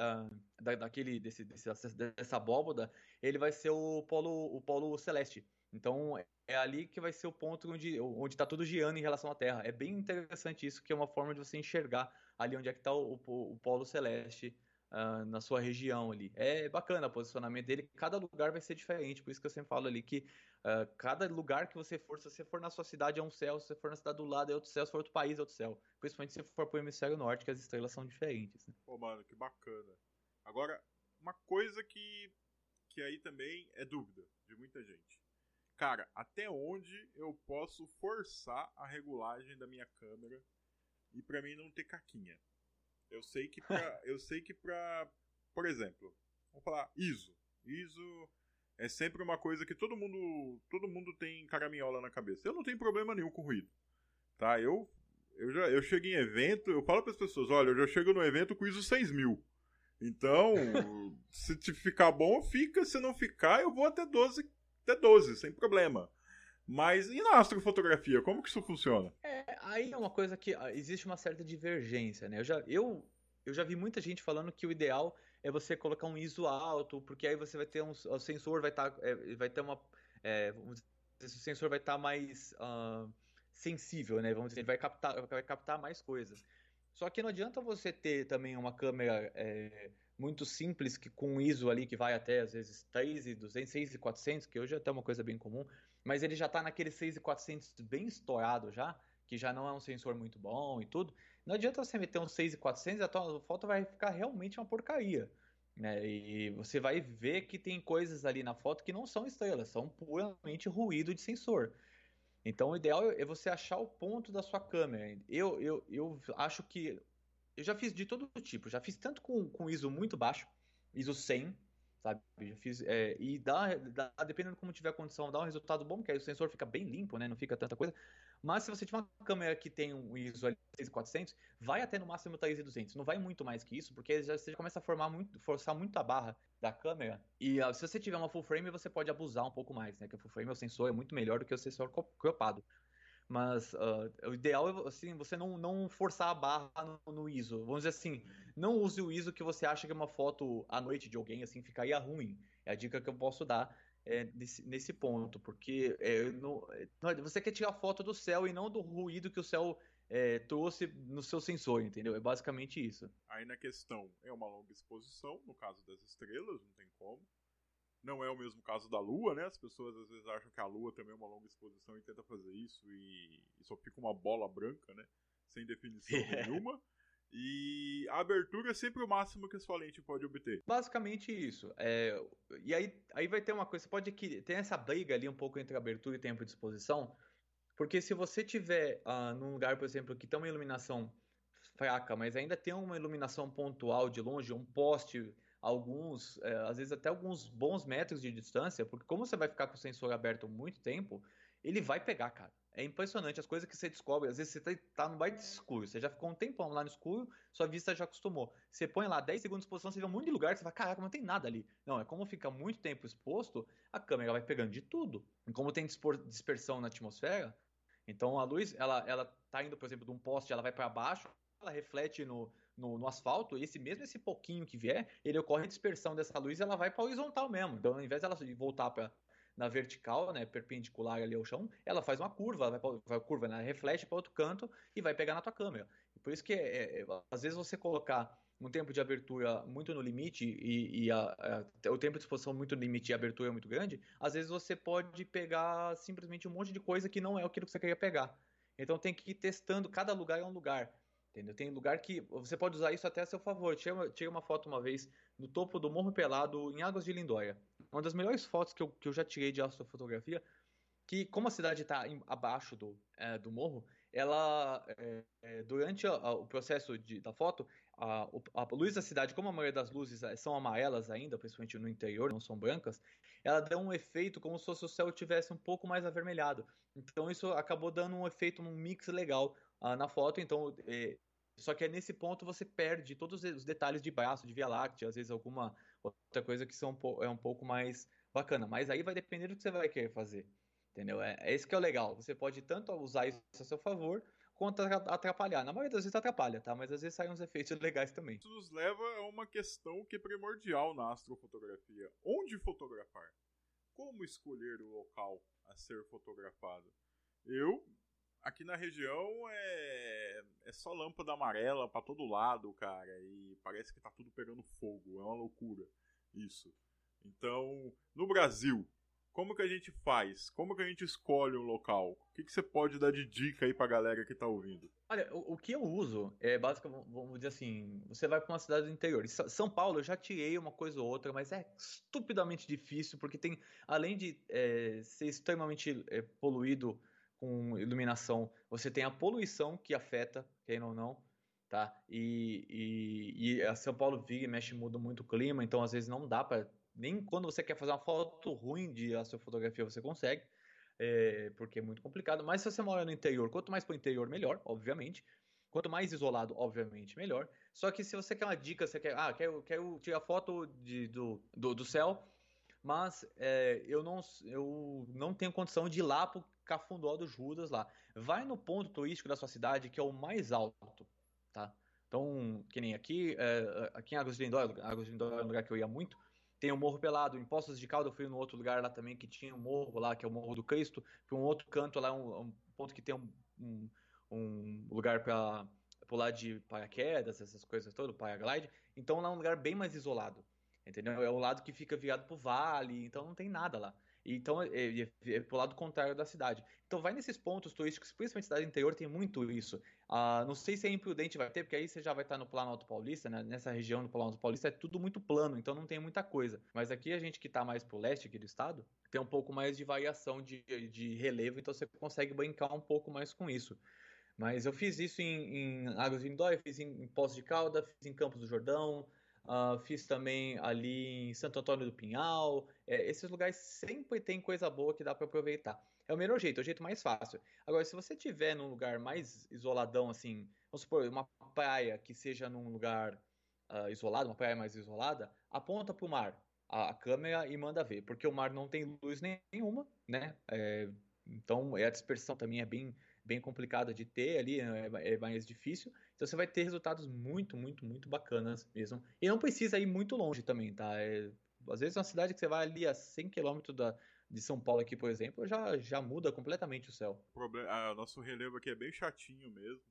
da, daquele desse, desse, dessa abóboda, ele vai ser o polo, o polo celeste. Então é ali que vai ser o ponto onde onde está tudo girando em relação à Terra. É bem interessante isso, que é uma forma de você enxergar ali onde é que está o, o, o polo celeste uh, na sua região ali. É bacana o posicionamento dele, cada lugar vai ser diferente, por isso que eu sempre falo ali que uh, cada lugar que você for, se você for na sua cidade é um céu, se você for na cidade do lado é outro céu, se for outro país é outro céu. Principalmente se for pro hemisfério norte, que as estrelas são diferentes. Né? Pô, mano, que bacana. Agora, uma coisa que, que aí também é dúvida de muita gente. Cara, até onde eu posso forçar a regulagem da minha câmera e para mim não ter caquinha? Eu sei que pra, eu sei que pra, por exemplo, vamos falar ISO. ISO é sempre uma coisa que todo mundo, todo mundo tem caraminhola na cabeça. Eu não tenho problema nenhum com ruído. Tá? Eu eu já eu chego em evento, eu falo para as pessoas, olha, eu já chego no evento com ISO 6000. Então, se te ficar bom, fica. Se não ficar, eu vou até 12, até 12, sem problema. Mas e na astrofotografia, como que isso funciona? É, aí é uma coisa que ah, existe uma certa divergência, né? Eu já, eu, eu já vi muita gente falando que o ideal é você colocar um ISO alto, porque aí você vai ter um. O sensor vai estar. Tá, é, vai ter uma. É, o sensor vai estar tá mais uh, sensível, né? Vamos dizer, ele vai captar, vai captar mais coisas. Só que não adianta você ter também uma câmera é, muito simples que com ISO ali que vai até às vezes 3 e 200, 6 e 400, que hoje é até uma coisa bem comum, mas ele já está naquele 6 e 400 bem estourado já, que já não é um sensor muito bom e tudo. Não adianta você meter um 6 e 400 a tua foto vai ficar realmente uma porcaria. Né? E você vai ver que tem coisas ali na foto que não são estrelas, são puramente ruído de sensor. Então, o ideal é você achar o ponto da sua câmera. Eu, eu, eu acho que. Eu já fiz de todo tipo. Já fiz tanto com, com ISO muito baixo, ISO 100, sabe? Já fiz. É, e dá, dá, dependendo de como tiver a condição, dá um resultado bom, porque aí o sensor fica bem limpo, né? Não fica tanta coisa. Mas se você tiver uma câmera que tem um ISO ali 6400, vai até no máximo 3200. Não vai muito mais que isso, porque já, você já começa a formar muito, forçar muito a barra da câmera. E se você tiver uma full frame, você pode abusar um pouco mais, né? Que o full frame, o sensor é muito melhor do que o sensor cropado. Mas uh, o ideal é assim, você não, não forçar a barra no, no, ISO. Vamos dizer assim, não use o ISO que você acha que é uma foto à noite de alguém, assim, ficaria ruim. É a dica que eu posso dar é, nesse, nesse ponto, porque é, no, você quer tirar foto do céu e não do ruído que o céu é, trouxe no seu sensor, entendeu? É basicamente isso. Aí na questão, é uma longa exposição, no caso das estrelas, não tem como. Não é o mesmo caso da Lua, né? As pessoas às vezes acham que a Lua também é uma longa exposição e tenta fazer isso e, e só fica uma bola branca, né? Sem definição é. nenhuma. E a abertura é sempre o máximo que a sua lente pode obter. Basicamente isso. É, e aí, aí vai ter uma coisa, você pode que tem essa briga ali um pouco entre abertura e tempo de exposição, porque se você tiver uh, num lugar, por exemplo, que tem uma iluminação fraca, mas ainda tem uma iluminação pontual de longe, um poste, alguns, é, às vezes até alguns bons metros de distância, porque como você vai ficar com o sensor aberto muito tempo, ele vai pegar, cara. É impressionante as coisas que você descobre. Às vezes você tá, tá no baita escuro, você já ficou um tempão lá no escuro, sua vista já acostumou. Você põe lá 10 segundos de exposição, você vê um monte de lugar que você fala, caraca, não tem nada ali. Não, é como fica muito tempo exposto, a câmera vai pegando de tudo. E como tem dispersão na atmosfera, então a luz, ela, ela tá indo, por exemplo, de um poste, ela vai para baixo, ela reflete no, no, no, asfalto, esse mesmo esse pouquinho que vier, ele ocorre a dispersão dessa luz, ela vai para horizontal mesmo. Então, ao invés dela voltar para na vertical, né, perpendicular ali ao chão, ela faz uma curva, vai, pra, vai curva, né, reflete para outro canto e vai pegar na tua câmera. Por isso que é, é, às vezes você colocar um tempo de abertura muito no limite e, e a, a, o tempo de exposição muito no limite e a abertura é muito grande, às vezes você pode pegar simplesmente um monte de coisa que não é aquilo que você queria pegar. Então tem que ir testando, cada lugar é um lugar. Entendeu? Tem lugar que você pode usar isso até a seu favor. Tirei uma foto uma vez no topo do Morro Pelado, em Águas de Lindóia. Uma das melhores fotos que eu, que eu já tirei de astrofotografia, que como a cidade está abaixo do, é, do morro, ela, é, é, durante a, a, o processo de, da foto, a, a, luz da cidade, como a maioria das luzes é, são amarelas ainda, principalmente no interior, não são brancas, ela dá um efeito como se o céu tivesse um pouco mais avermelhado. Então isso acabou dando um efeito, um mix legal uh, na foto. Então é, só que nesse ponto você perde todos os detalhes de braço, de Via Láctea, às vezes alguma outra coisa que são, é um pouco mais bacana. Mas aí vai depender do que você vai querer fazer. Entendeu? É, é isso que é o legal. Você pode tanto usar isso a seu favor, quanto atrapalhar. Na maioria das vezes atrapalha, tá? Mas às vezes saem uns efeitos legais também. Isso nos leva a uma questão que é primordial na astrofotografia. Onde fotografar? Como escolher o local a ser fotografado? Eu, aqui na região é, é só lâmpada amarela para todo lado, cara, e parece que tá tudo pegando fogo, é uma loucura isso. Então, no Brasil, como que a gente faz? Como que a gente escolhe um local? O que, que você pode dar de dica aí pra galera que tá ouvindo? Olha, o, o que eu uso é basicamente, vamos dizer assim, você vai para uma cidade do interior. São Paulo eu já tirei uma coisa ou outra, mas é estupidamente difícil, porque tem, além de é, ser extremamente é, poluído com iluminação, você tem a poluição que afeta, quem ou não, tá? E, e, e a São Paulo vive e mexe, muda muito o clima, então às vezes não dá para nem quando você quer fazer uma foto ruim de astrofotografia você consegue, é, porque é muito complicado. Mas se você mora no interior, quanto mais para o interior, melhor, obviamente. Quanto mais isolado, obviamente, melhor. Só que se você quer uma dica, você quer, ah, quero, quero tirar foto de, do, do, do céu, mas é, eu, não, eu não tenho condição de ir lá Cafundó do Judas lá. Vai no ponto turístico da sua cidade, que é o mais alto, tá? Então, que nem aqui, é, aqui em Águas de Lindóia, Águas de Lindóia é um lugar que eu ia muito, tem o Morro Pelado, em Poços de Calda eu fui no outro lugar lá também, que tinha um morro lá, que é o Morro do Cristo, para um outro canto lá, um, um ponto que tem um, um, um lugar para pular de paraquedas, essas coisas todas, paraglide. Então lá é um lugar bem mais isolado, entendeu? É o lado que fica virado pro vale, então não tem nada lá. Então é, é, é pro lado contrário da cidade. Então vai nesses pontos turísticos, principalmente cidade interior, tem muito isso. Ah, não sei se é imprudente vai ter, porque aí você já vai estar no Planalto Paulista, né? nessa região do Planalto Paulista é tudo muito plano, então não tem muita coisa. Mas aqui a gente que está mais pro leste aqui do estado, tem um pouco mais de variação de, de relevo, então você consegue brincar um pouco mais com isso. Mas eu fiz isso em, em Águas de Lindóia, fiz em, em Poços de Calda, fiz em Campos do Jordão, Uh, fiz também ali em Santo Antônio do Pinhal. É, esses lugares sempre tem coisa boa que dá para aproveitar. É o melhor jeito, é o jeito mais fácil. Agora, se você tiver num lugar mais isoladão, assim, vamos supor, uma praia que seja num lugar uh, isolado, uma praia mais isolada, aponta para o mar a, a, câmera e manda ver, porque o mar não tem luz nenhuma, né? É, então, a dispersão também é bem bem complicada de ter ali, é, é mais difícil. Então você vai ter resultados muito, muito, muito bacanas mesmo. E não precisa ir muito longe também, tá? É, às vezes uma cidade que você vai ali a 100 km da, de São Paulo aqui, por exemplo, já, já muda completamente o céu. O problema, nosso relevo aqui é bem chatinho mesmo.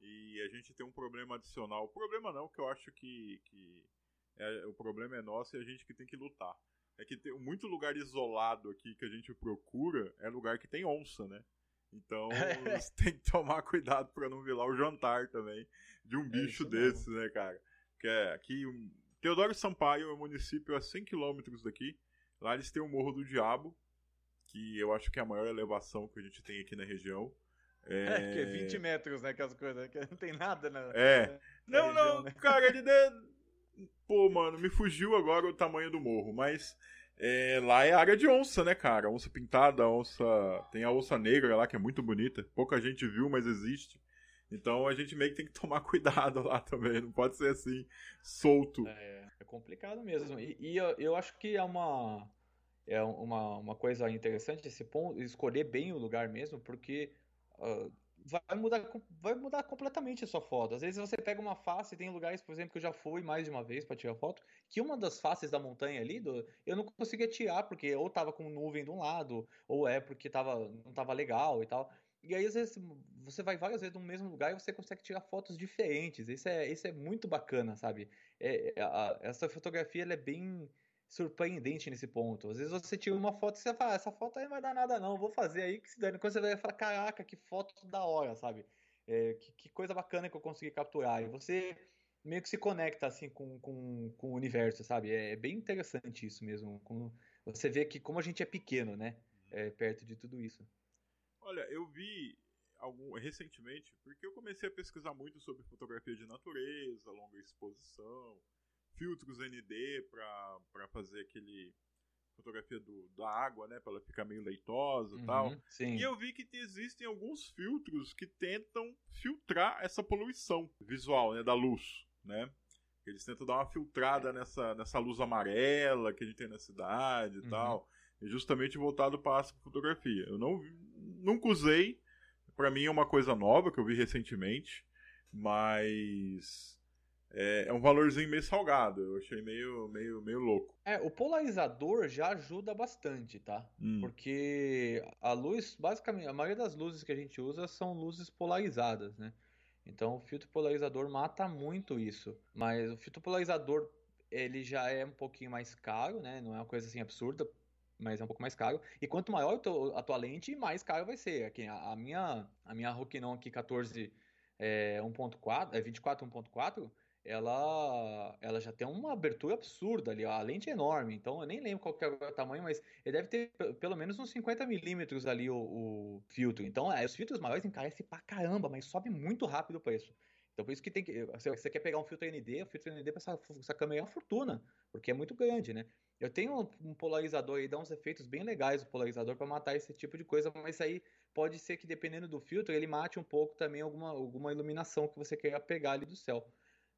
E a gente tem um problema adicional. O problema não, que eu acho que, que é, o problema é nosso e a gente que tem que lutar. É que tem muito lugar isolado aqui que a gente procura é lugar que tem onça, né? Então você tem que tomar cuidado para não virar o jantar também de um é bicho desse, né, cara? Que é aqui. Um... Teodoro Sampaio é um município a 100 quilômetros daqui. Lá eles têm o Morro do Diabo, que eu acho que é a maior elevação que a gente tem aqui na região. É, é que é 20 metros, né? Aquelas coisas, que não tem nada na. É. Na, não, região, não, né? cara, ele. De... Pô, mano, me fugiu agora o tamanho do morro, mas é, lá é área de onça, né, cara? Onça pintada, onça. Tem a onça negra lá, que é muito bonita. Pouca gente viu, mas existe. Então a gente meio que tem que tomar cuidado lá também. Não pode ser assim, solto. É, é complicado mesmo. E, e eu, eu, acho que é uma. É uma, uma coisa interessante esse ponto, escolher bem o lugar mesmo, porque uh, vai mudar, vai mudar completamente a sua foto. Às vezes você pega uma face, tem lugares, por exemplo, que eu já fui mais de uma vez para tirar foto, que uma das faces da montanha ali, do, eu não conseguia tirar, porque ou tava com nuvem de um lado, ou é porque tava, não tava legal e tal. E aí, às vezes, você vai várias vezes no mesmo lugar e você consegue tirar fotos diferentes. Isso é, isso é muito bacana, sabe? É, a, essa fotografia é bem surpreendente nesse ponto. Às vezes você tira uma foto e você fala, essa foto aí não vai dar nada não, vou fazer aí que se dane. Quando você vai falar, caraca, que foto da hora, sabe? É, que, que, coisa bacana que eu consegui capturar. E você meio que se conecta assim com, com, com o universo, sabe? É, é bem interessante isso mesmo. Com, você vê que como a gente é pequeno, né? É, perto de tudo isso. Olha, eu vi algum recentemente, porque eu comecei a pesquisar muito sobre fotografia de natureza, longa exposição, filtros ND para fazer aquele fotografia do, da água, né, para ela ficar meio leitosa e uhum, tal. Sim. E eu vi que existem alguns filtros que tentam filtrar essa poluição visual, né, da luz, né? Eles tentam dar uma filtrada nessa, nessa luz amarela que a gente tem na cidade e uhum. tal. E justamente voltado para a fotografia. Eu não nunca usei. Para mim é uma coisa nova que eu vi recentemente, mas é, é, um valorzinho meio salgado. Eu achei meio, meio, meio louco. É, o polarizador já ajuda bastante, tá? Hum. Porque a luz, basicamente, a maioria das luzes que a gente usa são luzes polarizadas, né? Então o filtro polarizador mata muito isso. Mas o filtro polarizador, ele já é um pouquinho mais caro, né? Não é uma coisa assim absurda, mas é um pouco mais caro. E quanto maior a tua lente, mais caro vai ser. Aqui, a, a minha, a minha Rokinon aqui 14 é, 1.4, é 24 1.4 ela, ela já tem uma abertura absurda ali, a lente é enorme, então eu nem lembro qual é o tamanho, mas ele deve ter pelo menos uns 50 milímetros ali o, o, filtro. Então, é, os filtros maiores encarecem pra caramba, mas sobe muito rápido o preço. Então por isso que tem que. Se você quer pegar um filtro ND, o filtro ND para essa, essa câmera é uma fortuna, porque é muito grande, né? Eu tenho um, polarizador aí, dá uns efeitos bem legais o polarizador para matar esse tipo de coisa, mas aí pode ser que dependendo do filtro ele mate um pouco também alguma, alguma iluminação que você queira pegar ali do céu.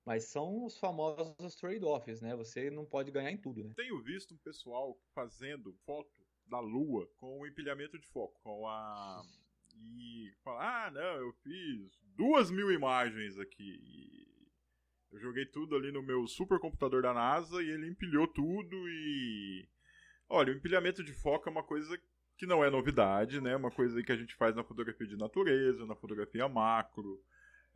Mas são os famosos trade-offs, né? Você não pode ganhar em tudo, né? Tenho visto um pessoal fazendo foto da Lua com o empilhamento de foco, com a e falar, ah, não, eu fiz duas mil imagens aqui. Eu joguei tudo ali no meu supercomputador da NASA e ele empilhou tudo e. Olha, o empilhamento de foco é uma coisa que não é novidade, né? Uma coisa que a gente faz na fotografia de natureza, na fotografia macro.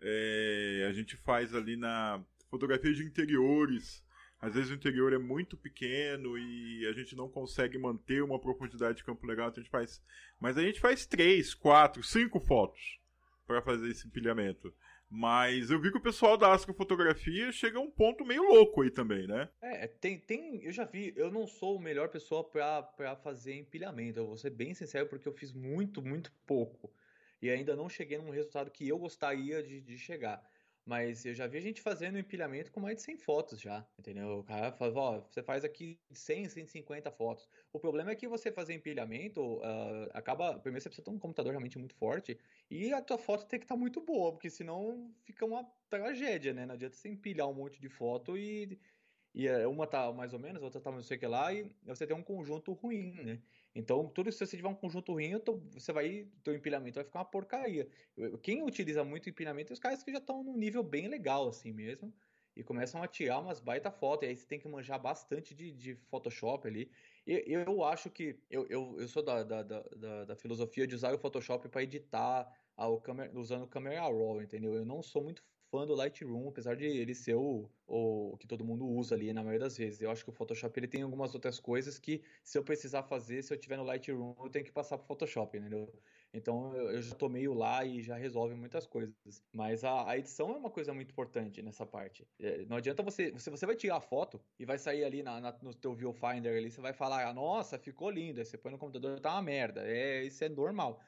É... a gente faz ali na fotografia de interiores às vezes o interior é muito pequeno e a gente não consegue manter uma profundidade de campo legal, então a gente faz. Mas a gente faz três, quatro, cinco fotos para fazer esse empilhamento. Mas eu vi que o pessoal da astrofotografia chega a um ponto meio louco aí também, né? É, tem, tem. Eu já vi, eu não sou o melhor pessoa para fazer empilhamento. Eu vou ser bem sincero, porque eu fiz muito, muito pouco. E ainda não cheguei num resultado que eu gostaria de, de chegar. Mas eu já vi gente fazendo empilhamento com mais de 100 fotos já, entendeu? O cara fala, ó, você faz aqui 100, 150 fotos. O problema é que você fazer empilhamento, uh, acaba, primeiro você precisa ter um computador realmente muito forte e a tua foto tem que estar tá muito boa, porque senão fica uma tragédia, né? Não adianta você empilhar um monte de foto e e é, uma tá mais ou menos, a outra tá não sei o que lá, e você tem um conjunto ruim, né? Então, tudo se você tiver um conjunto ruim, você vai, teu empilhamento vai ficar uma porcaria. Quem utiliza muito empilhamento é os caras que já estão num nível bem legal, assim mesmo, e começam a tirar umas baita fotos, e aí você tem que manjar bastante de, de Photoshop ali. E eu acho que, eu, eu, eu sou da, da, da, da filosofia de usar o Photoshop para editar o camera, usando o Camera Raw, entendeu? Eu não sou muito fã do Lightroom, apesar de ele ser o, o que todo mundo usa ali na maioria das vezes. Eu acho que o Photoshop ele tem algumas outras coisas que, se eu precisar fazer, se eu tiver no Lightroom, eu tenho que passar pro Photoshop, entendeu? Então eu, já tô meio lá e já resolve muitas coisas. Mas a, a edição é uma coisa muito importante nessa parte. É, não adianta você. Se você vai tirar a foto e vai sair ali na, na, no teu viewfinder ali, você vai falar, ah, nossa, ficou lindo. Aí você põe no computador, tá uma merda. É, isso é normal.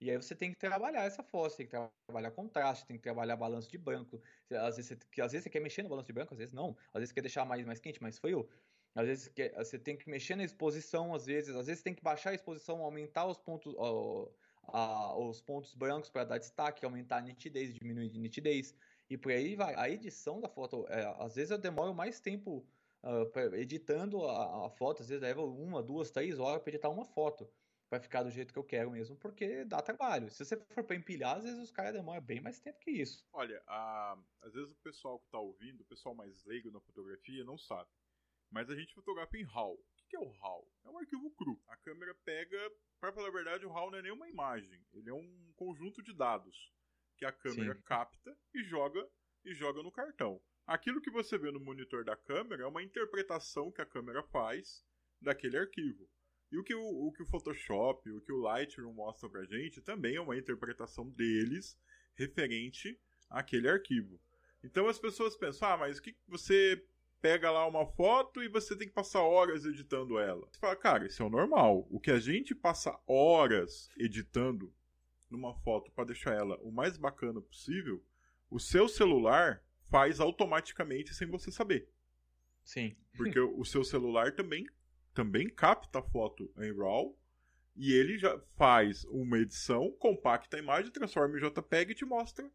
E aí você tem que trabalhar essa foto, tem que trabalhar contraste, tem que trabalhar balanço de branco. Às vezes, você, às vezes você quer mexer no balanço de branco, às vezes não. Às vezes você quer deixar mais, mais quente, mais frio. Às vezes quer, você tem que mexer na exposição, às vezes, às vezes tem que baixar a exposição, aumentar os pontos, ó, a, os pontos brancos para dar destaque, aumentar a nitidez, diminuir a nitidez. E por aí vai. A edição da foto, é, às vezes eu demoro mais tempo uh, editando a, a, foto, às vezes leva uma, duas, três horas para editar uma foto vai ficar do jeito que eu quero mesmo, porque dá trabalho. Se você for para empilhar, às vezes os caras demoram bem mais tempo que isso. Olha, a... às vezes o pessoal que tá ouvindo, o pessoal mais leigo na fotografia, não sabe. Mas a gente fotografa em RAW. O que é o RAW? É um arquivo cru. A câmera pega, para falar a verdade, o RAW não é nenhuma imagem. Ele é um conjunto de dados que a câmera Sim. capta e joga e joga no cartão. Aquilo que você vê no monitor da câmera é uma interpretação que a câmera faz daquele arquivo. E o que o, o, que o Photoshop, o que o Lightroom mostra pra gente também é uma interpretação deles referente àquele arquivo. Então as pessoas pensam, ah, mas o que você pega lá uma foto e você tem que passar horas editando ela. Você fala, cara, isso é o normal. O que a gente passa horas editando numa foto para deixar ela o mais bacana possível, o seu celular faz automaticamente sem você saber. Sim. Porque o seu celular também também capta a foto em RAW e ele já faz uma edição, compacta a imagem, transforma em JPEG e te mostra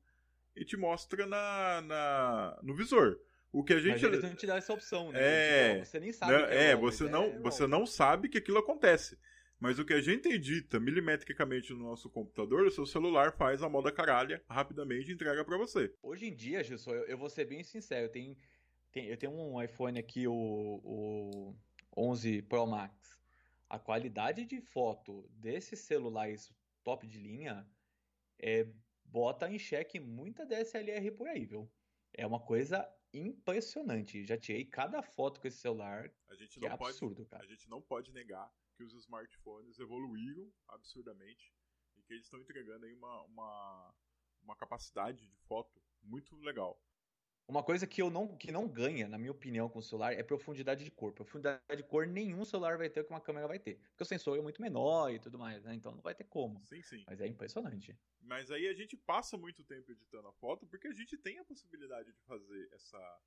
e te mostra na, na no visor. O que a gente Mas eles não te dá essa opção, né? É, você nem sabe. Não, é, é você não, é você não sabe que aquilo acontece. Mas o que a gente edita milimetricamente no nosso computador, o seu celular faz a moda caralha rapidamente e entrega para você. Hoje em dia, Gilson, eu, eu vou ser bem sincero, eu tenho, eu tenho um iPhone aqui, o, o 11 Pro Max, a qualidade de foto desses celulares top de linha é, bota em xeque muita DSLR por aí, viu? É uma coisa impressionante. Já tirei cada foto com esse celular. A gente não é pode, absurdo, cara. A gente não pode negar que os smartphones evoluíram absurdamente e que eles estão entregando aí uma, uma, uma capacidade de foto muito legal. Uma coisa que eu não que não ganha, na minha opinião, com o celular é profundidade de cor. Profundidade de cor nenhum celular vai ter que uma câmera vai ter. Porque o sensor é muito menor e tudo mais, né? Então não vai ter como. Sim, sim. Mas é impressionante. Mas aí a gente passa muito tempo editando a foto porque a gente tem a possibilidade de fazer essa.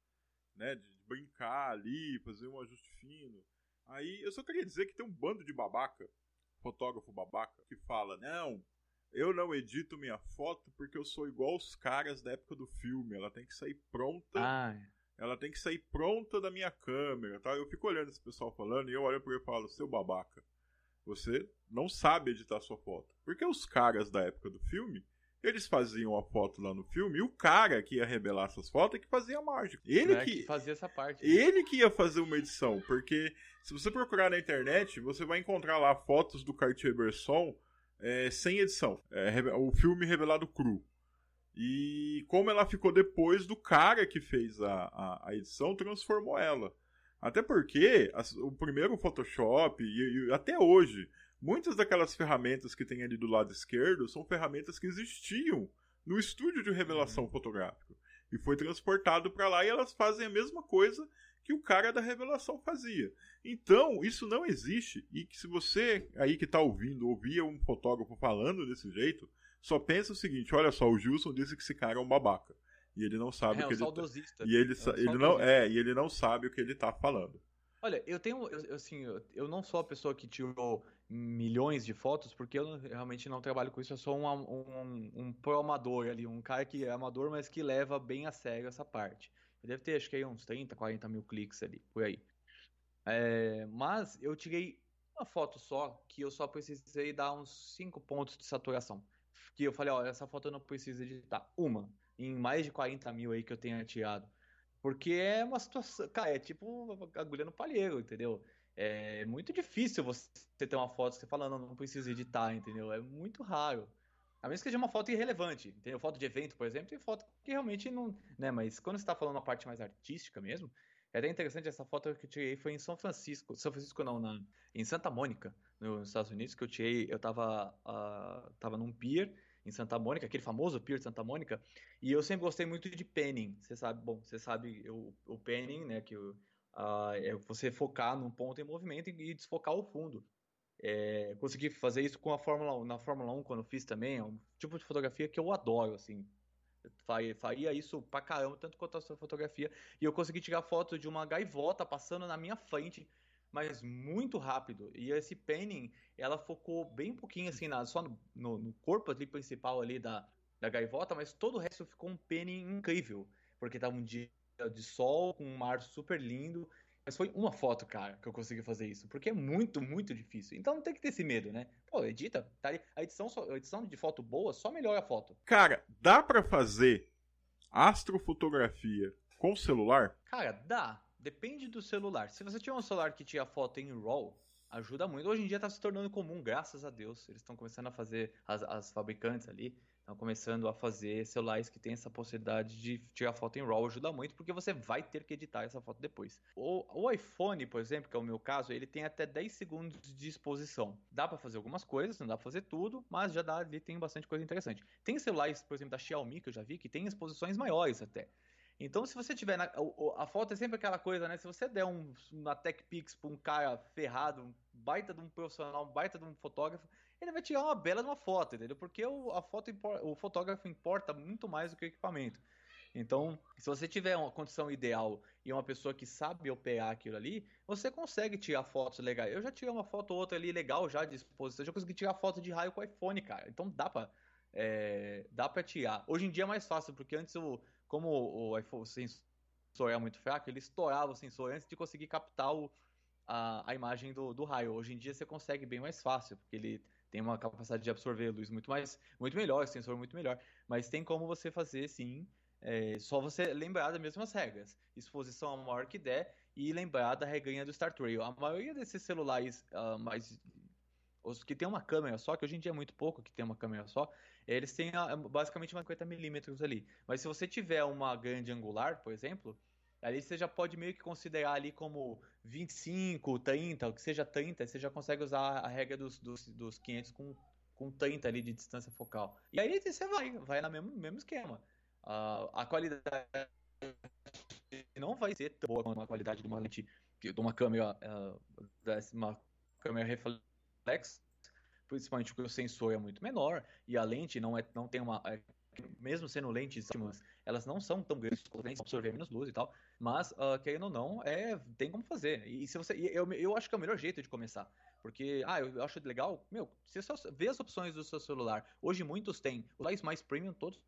né? De brincar ali, fazer um ajuste fino. Aí eu só queria dizer que tem um bando de babaca, fotógrafo babaca, que fala: não, eu não edito minha foto porque eu sou igual os caras da época do filme. Ela tem que sair pronta. Ah. Ela tem que sair pronta da minha câmera, tá? Eu fico olhando esse pessoal falando e eu olho para ele e falo: seu babaca, você não sabe editar sua foto. Porque os caras da época do filme, eles faziam a foto lá no filme e o cara que ia revelar essas fotos é que fazia a mágica. Ele É que, que fazia essa parte. ele que ia fazer uma edição, porque se você procurar na internet, você vai encontrar lá fotos do Cartier-Bresson é, sem edição. É, o filme revelado cru. E como ela ficou depois do cara que fez a, a, a edição, transformou ela. Até porque as- o primeiro Photoshop, e, e até hoje, muitas daquelas ferramentas que tem ali do lado esquerdo são ferramentas que existiam no estúdio de revelação fotográfica. E foi transportado para lá e elas fazem a mesma coisa que o cara da revelação fazia. Então, isso não existe. E que se você aí que está ouvindo ouvia um fotógrafo falando desse jeito, só pensa o seguinte: olha só, o Gilson disse que esse cara é um babaca. E ele não sabe É, o um que ele tá- saudosista. E ele, É um ele não é, e ele não sabe o que ele tá falando. Olha, eu tenho, eu, assim, eu, não sou a pessoa que tirou milhões de fotos, porque eu realmente não trabalho com isso, eu sou um, um, um pro amador ali, um cara que é amador, mas que leva bem a sério essa parte. Eu deve ter, acho que aí uns 30, 40 mil cliques ali, por aí. É, mas eu tirei uma foto só, que eu só precisei dar uns 5 pontos de saturação. Que eu falei, ó, essa foto eu não preciso editar. Uma, em mais de 40 mil aí que eu tenha tirado. Porque é uma situação, cara, é tipo agulha no palheiro, entendeu? É muito difícil você ter uma foto você fala, não, não preciso editar, entendeu? É muito raro. A menos que seja uma foto irrelevante, entendeu? Foto de evento, por exemplo, tem foto que realmente não, né? Mas quando você tá falando uma parte mais artística mesmo, é até interessante, essa foto que eu tirei foi em São Francisco, São Francisco não, na, em Santa Mônica, nos Estados Unidos, que eu tirei, eu tava, ah, tava num pier em Santa Mônica, aquele famoso pier de Santa Mônica, e eu sempre gostei muito de panning, você sabe, bom, você sabe eu, o panning, né, que ah, é você focar num ponto em movimento e, e desfocar o fundo. É, consegui fazer isso com a Fórmula 1, na Fórmula 1 quando eu fiz também, é um tipo de fotografia que eu adoro, assim. Faria isso pra caramba, tanto quanto a sua fotografia. E eu consegui tirar foto de uma gaivota passando na minha frente, mas muito rápido. E esse panning, ela focou bem pouquinho assim, na, só no, no- no corpo ali principal ali da, da gaivota, mas todo o resto ficou um panning incrível. Porque tava um dia de sol, com um mar super lindo. Mas foi uma foto, cara, que eu consegui fazer isso. Porque é muito, muito difícil. Então não tem que ter esse medo, né? Pô, edita, tá ali. A edição, só- a edição de foto boa só melhora a foto. Cara, dá pra fazer astrofotografia com celular? Cara, dá. Depende do celular. Se você tiver um celular que tira foto em RAW, ajuda muito. Hoje em dia tá se tornando comum, graças a Deus. Eles estão começando a fazer, as, as fabricantes ali, estão começando a fazer celulares que tem essa possibilidade de tirar foto em RAW. Ajuda muito, porque você vai ter que editar essa foto depois. O, o iPhone, por exemplo, que é o meu caso, ele tem até 10 segundos de exposição. Dá pra fazer algumas coisas, não dá pra fazer tudo, mas já dá ali, tem bastante coisa interessante. Tem celulares, por exemplo, da Xiaomi, que eu já vi, que tem exposições maiores até. Então, se você tiver. Na, o- a foto é sempre aquela coisa, né? Se você der um, uma Tech Pix pra um cara ferrado, um baita de um profissional, um baita de um fotógrafo, ele vai tirar uma bela de uma foto, entendeu? Porque o, a foto, o fotógrafo importa muito mais do que o equipamento. Então, se você tiver uma condição ideal e uma pessoa que sabe operar aquilo ali, você consegue tirar fotos legais. Eu já tirei uma foto ou outra ali legal já de exposição, já consegui tirar foto de raio com o iPhone, cara. Então dá pra, é, dá pra tirar. Hoje em dia é mais fácil, porque antes, o, como o o sensor é muito fraco, ele estourava o sensor antes de conseguir captar o, a, a imagem do, do raio. Hoje em dia você consegue bem mais fácil, porque ele tem uma capacidade de absorver luz muito mais, muito melhor, sensor muito melhor. Mas tem como você fazer sim, é, só você lembrar das mesmas regras. Exposição a maior que der e lembrar da reganha do Star Trail. A maioria desses celulares ah, mais os que tem uma câmera só, que hoje em dia é muito pouco que tem uma câmera só, eles têm ah, basicamente uma 50mm ali. Mas se você tiver uma grande angular, por exemplo, ali você já pode meio que considerar ali como 25, 30, o que seja 30, você já consegue usar a regra dos, dos, dos 500 com, com 30 ali de distância focal. E aí você vai, vai no mesmo, mesmo esquema. Ah, a qualidade não vai ser tão boa quanto a qualidade de uma lente, de uma câmera, uh, uma câmera reflex, principalmente porque o sensor é muito menor e a lente não, é, não tem uma. Mesmo sendo lentes ótimas, elas não são tão grandes, lentes absorver menos luz e tal, mas, uh, querendo ou não, é, tem como fazer. E se você. Eu, eu acho que é o melhor jeito de começar. Porque, ah, eu acho legal. Meu, você só vê as opções do seu celular. Hoje muitos têm. Os celulares mais premium todos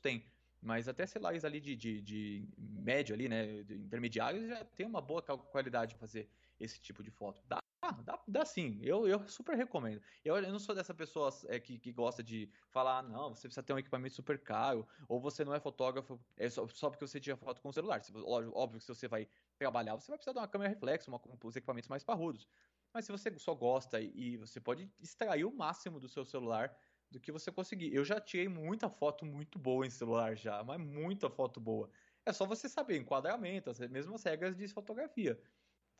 têm. Mas até celulares ali de, de, de médio ali, né? intermediários já tem uma boa qualidade para fazer esse tipo de foto. Dá, dá, dá sim. Eu, eu super recomendo. Eu, eu não sou dessa pessoa é, que, que gosta de falar, ah, não, você precisa ter um equipamento super caro, ou você não é fotógrafo é só, só porque você tira foto com o celular. Se, óbvio, óbvio que se você vai trabalhar, você vai precisar de uma câmera reflexo, uma, os equipamentos mais parrudos. Mas se você só gosta e você pode extrair o máximo do seu celular do que você conseguir. Eu já tirei muita foto muito boa em celular já, mas muita foto boa. É só você saber enquadramento, as mesmas regras de fotografia.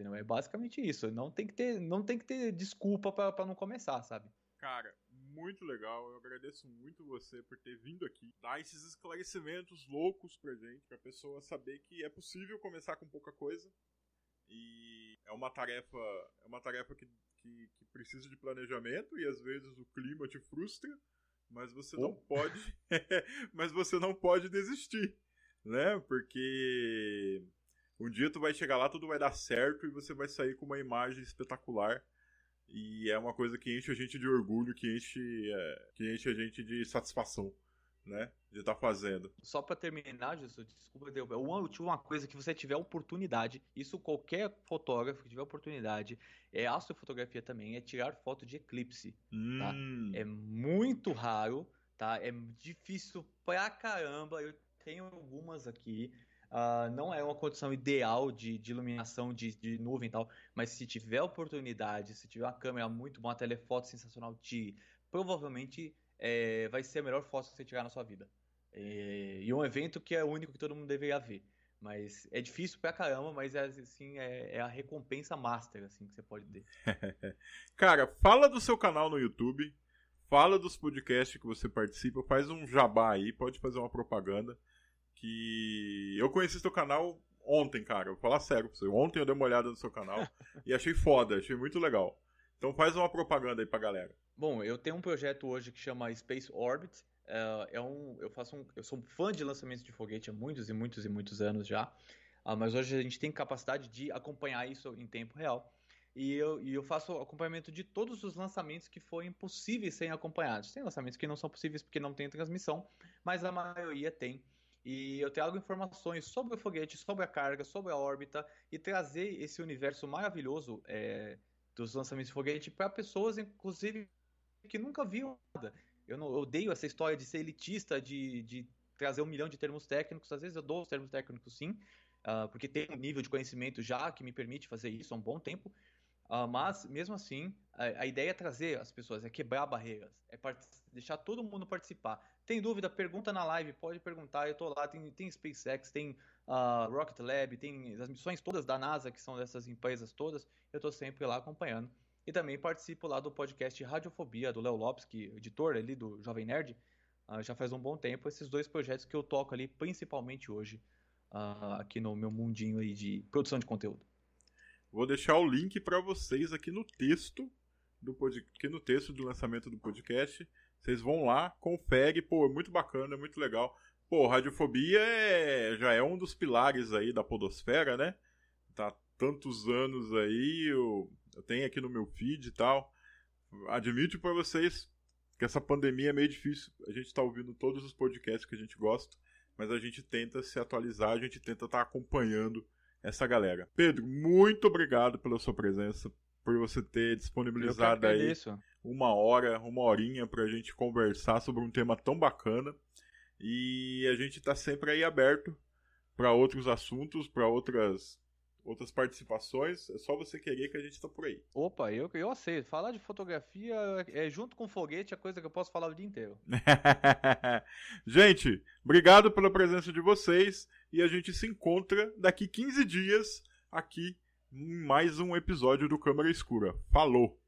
Entendeu? É basicamente isso. Não tem que ter, não tem que ter desculpa para não começar, sabe? Cara, muito legal. Eu agradeço muito você por ter vindo aqui, dar esses esclarecimentos loucos pra gente, pra pessoa saber que é possível começar com pouca coisa. E é uma tarefa, é uma tarefa que que, que precisa de planejamento e às vezes o clima te frustra, mas você oh. não pode, mas você não pode desistir, né? Porque um dia tu vai chegar lá, tudo vai dar certo e você vai sair com uma imagem espetacular. E é uma coisa que enche a gente de orgulho, que enche, é, que enche a gente de satisfação né? De estar tá fazendo. Só para terminar, Jesus, desculpa derrubar. Uma última coisa que você tiver oportunidade, isso qualquer fotógrafo que tiver oportunidade, é astrofotografia também, é tirar foto de eclipse. Tá? Hum. Tá? É muito raro, tá? É difícil pra caramba. Eu tenho algumas aqui. Uh, não é uma condição ideal de, de iluminação de, de, nuvem e tal, mas se tiver oportunidade, se tiver uma câmera muito boa, uma telefoto sensacional, tire. Provavelmente é, vai ser a melhor foto que você tirar na sua vida. É, e um evento que é o único que todo mundo deveria ver. Mas é difícil pra caramba, mas é, assim, é, é a recompensa master assim, que você pode ter. Cara, fala do seu canal no YouTube, fala dos podcasts que você participa, faz um jabá aí, pode fazer uma propaganda. Que eu conheci seu canal ontem, cara. Vou falar sério pra você. Ontem eu dei uma olhada no seu canal e achei foda, achei muito legal. Então faz uma propaganda aí pra galera. Bom, eu tenho um projeto hoje que chama Space Orbit. É, é um, eu faço um, eu sou um fã de lançamentos de foguete há muitos e muitos e muitos anos já. Uh, mas hoje a gente tem capacidade de acompanhar isso em tempo real. E eu, e eu faço acompanhamento de todos os lançamentos que forem possíveis serem acompanhados. Tem lançamentos que não são possíveis porque não tem transmissão, mas a maioria tem. E eu trago informações sobre o foguete, sobre a carga, sobre a órbita e trazer esse universo maravilhoso é, dos lançamentos de foguete para pessoas, inclusive, que nunca viram nada. Eu, não, eu odeio essa história de ser elitista, de, de trazer um milhão de termos técnicos. Às vezes eu dou os termos técnicos sim, uh, porque tem um nível de conhecimento já que me permite fazer isso há um bom tempo. Uh, mas, mesmo assim, a, a, ideia é trazer as pessoas, é quebrar barreiras, é deixar todo mundo participar. Tem dúvida? Pergunta na live, pode perguntar. Eu tô lá, tem, tem SpaceX, tem uh, Rocket Lab, tem as missões todas da NASA, que são dessas empresas todas. Eu tô sempre lá acompanhando. E também participo lá do podcast Radiofobia, do Léo Lopes, que é editor ali do Jovem Nerd. Uh, já faz um bom tempo. Esses dois projetos que eu toco ali, principalmente hoje, aqui no meu mundinho aí de produção de conteúdo. Vou deixar o link para vocês aqui no texto do pod... aqui no texto do lançamento do podcast. Vocês vão lá, confere, pô, é muito bacana, é muito legal. Pô, radiofobia é... já é um dos pilares aí da podosfera, né? Tá tantos anos aí, eu, eu tenho aqui no meu feed e tal. Admito para vocês que essa pandemia é meio difícil. A gente tá ouvindo todos os podcasts que a gente gosta, mas a gente tenta se atualizar, a gente tenta estar tá acompanhando essa galera. Pedro, muito obrigado pela sua presença, por você ter disponibilizado aí uma hora, uma horinha pra gente conversar sobre um tema tão bacana. E a gente tá sempre aí aberto para outros assuntos, para outras outras participações, é só você querer que a gente tá por aí. Opa, eu, eu aceito. Falar de fotografia é junto com foguete é coisa que eu posso falar o dia inteiro. gente, obrigado pela presença de vocês e a gente se encontra daqui 15 dias aqui em mais um episódio do Câmara Escura. Falou!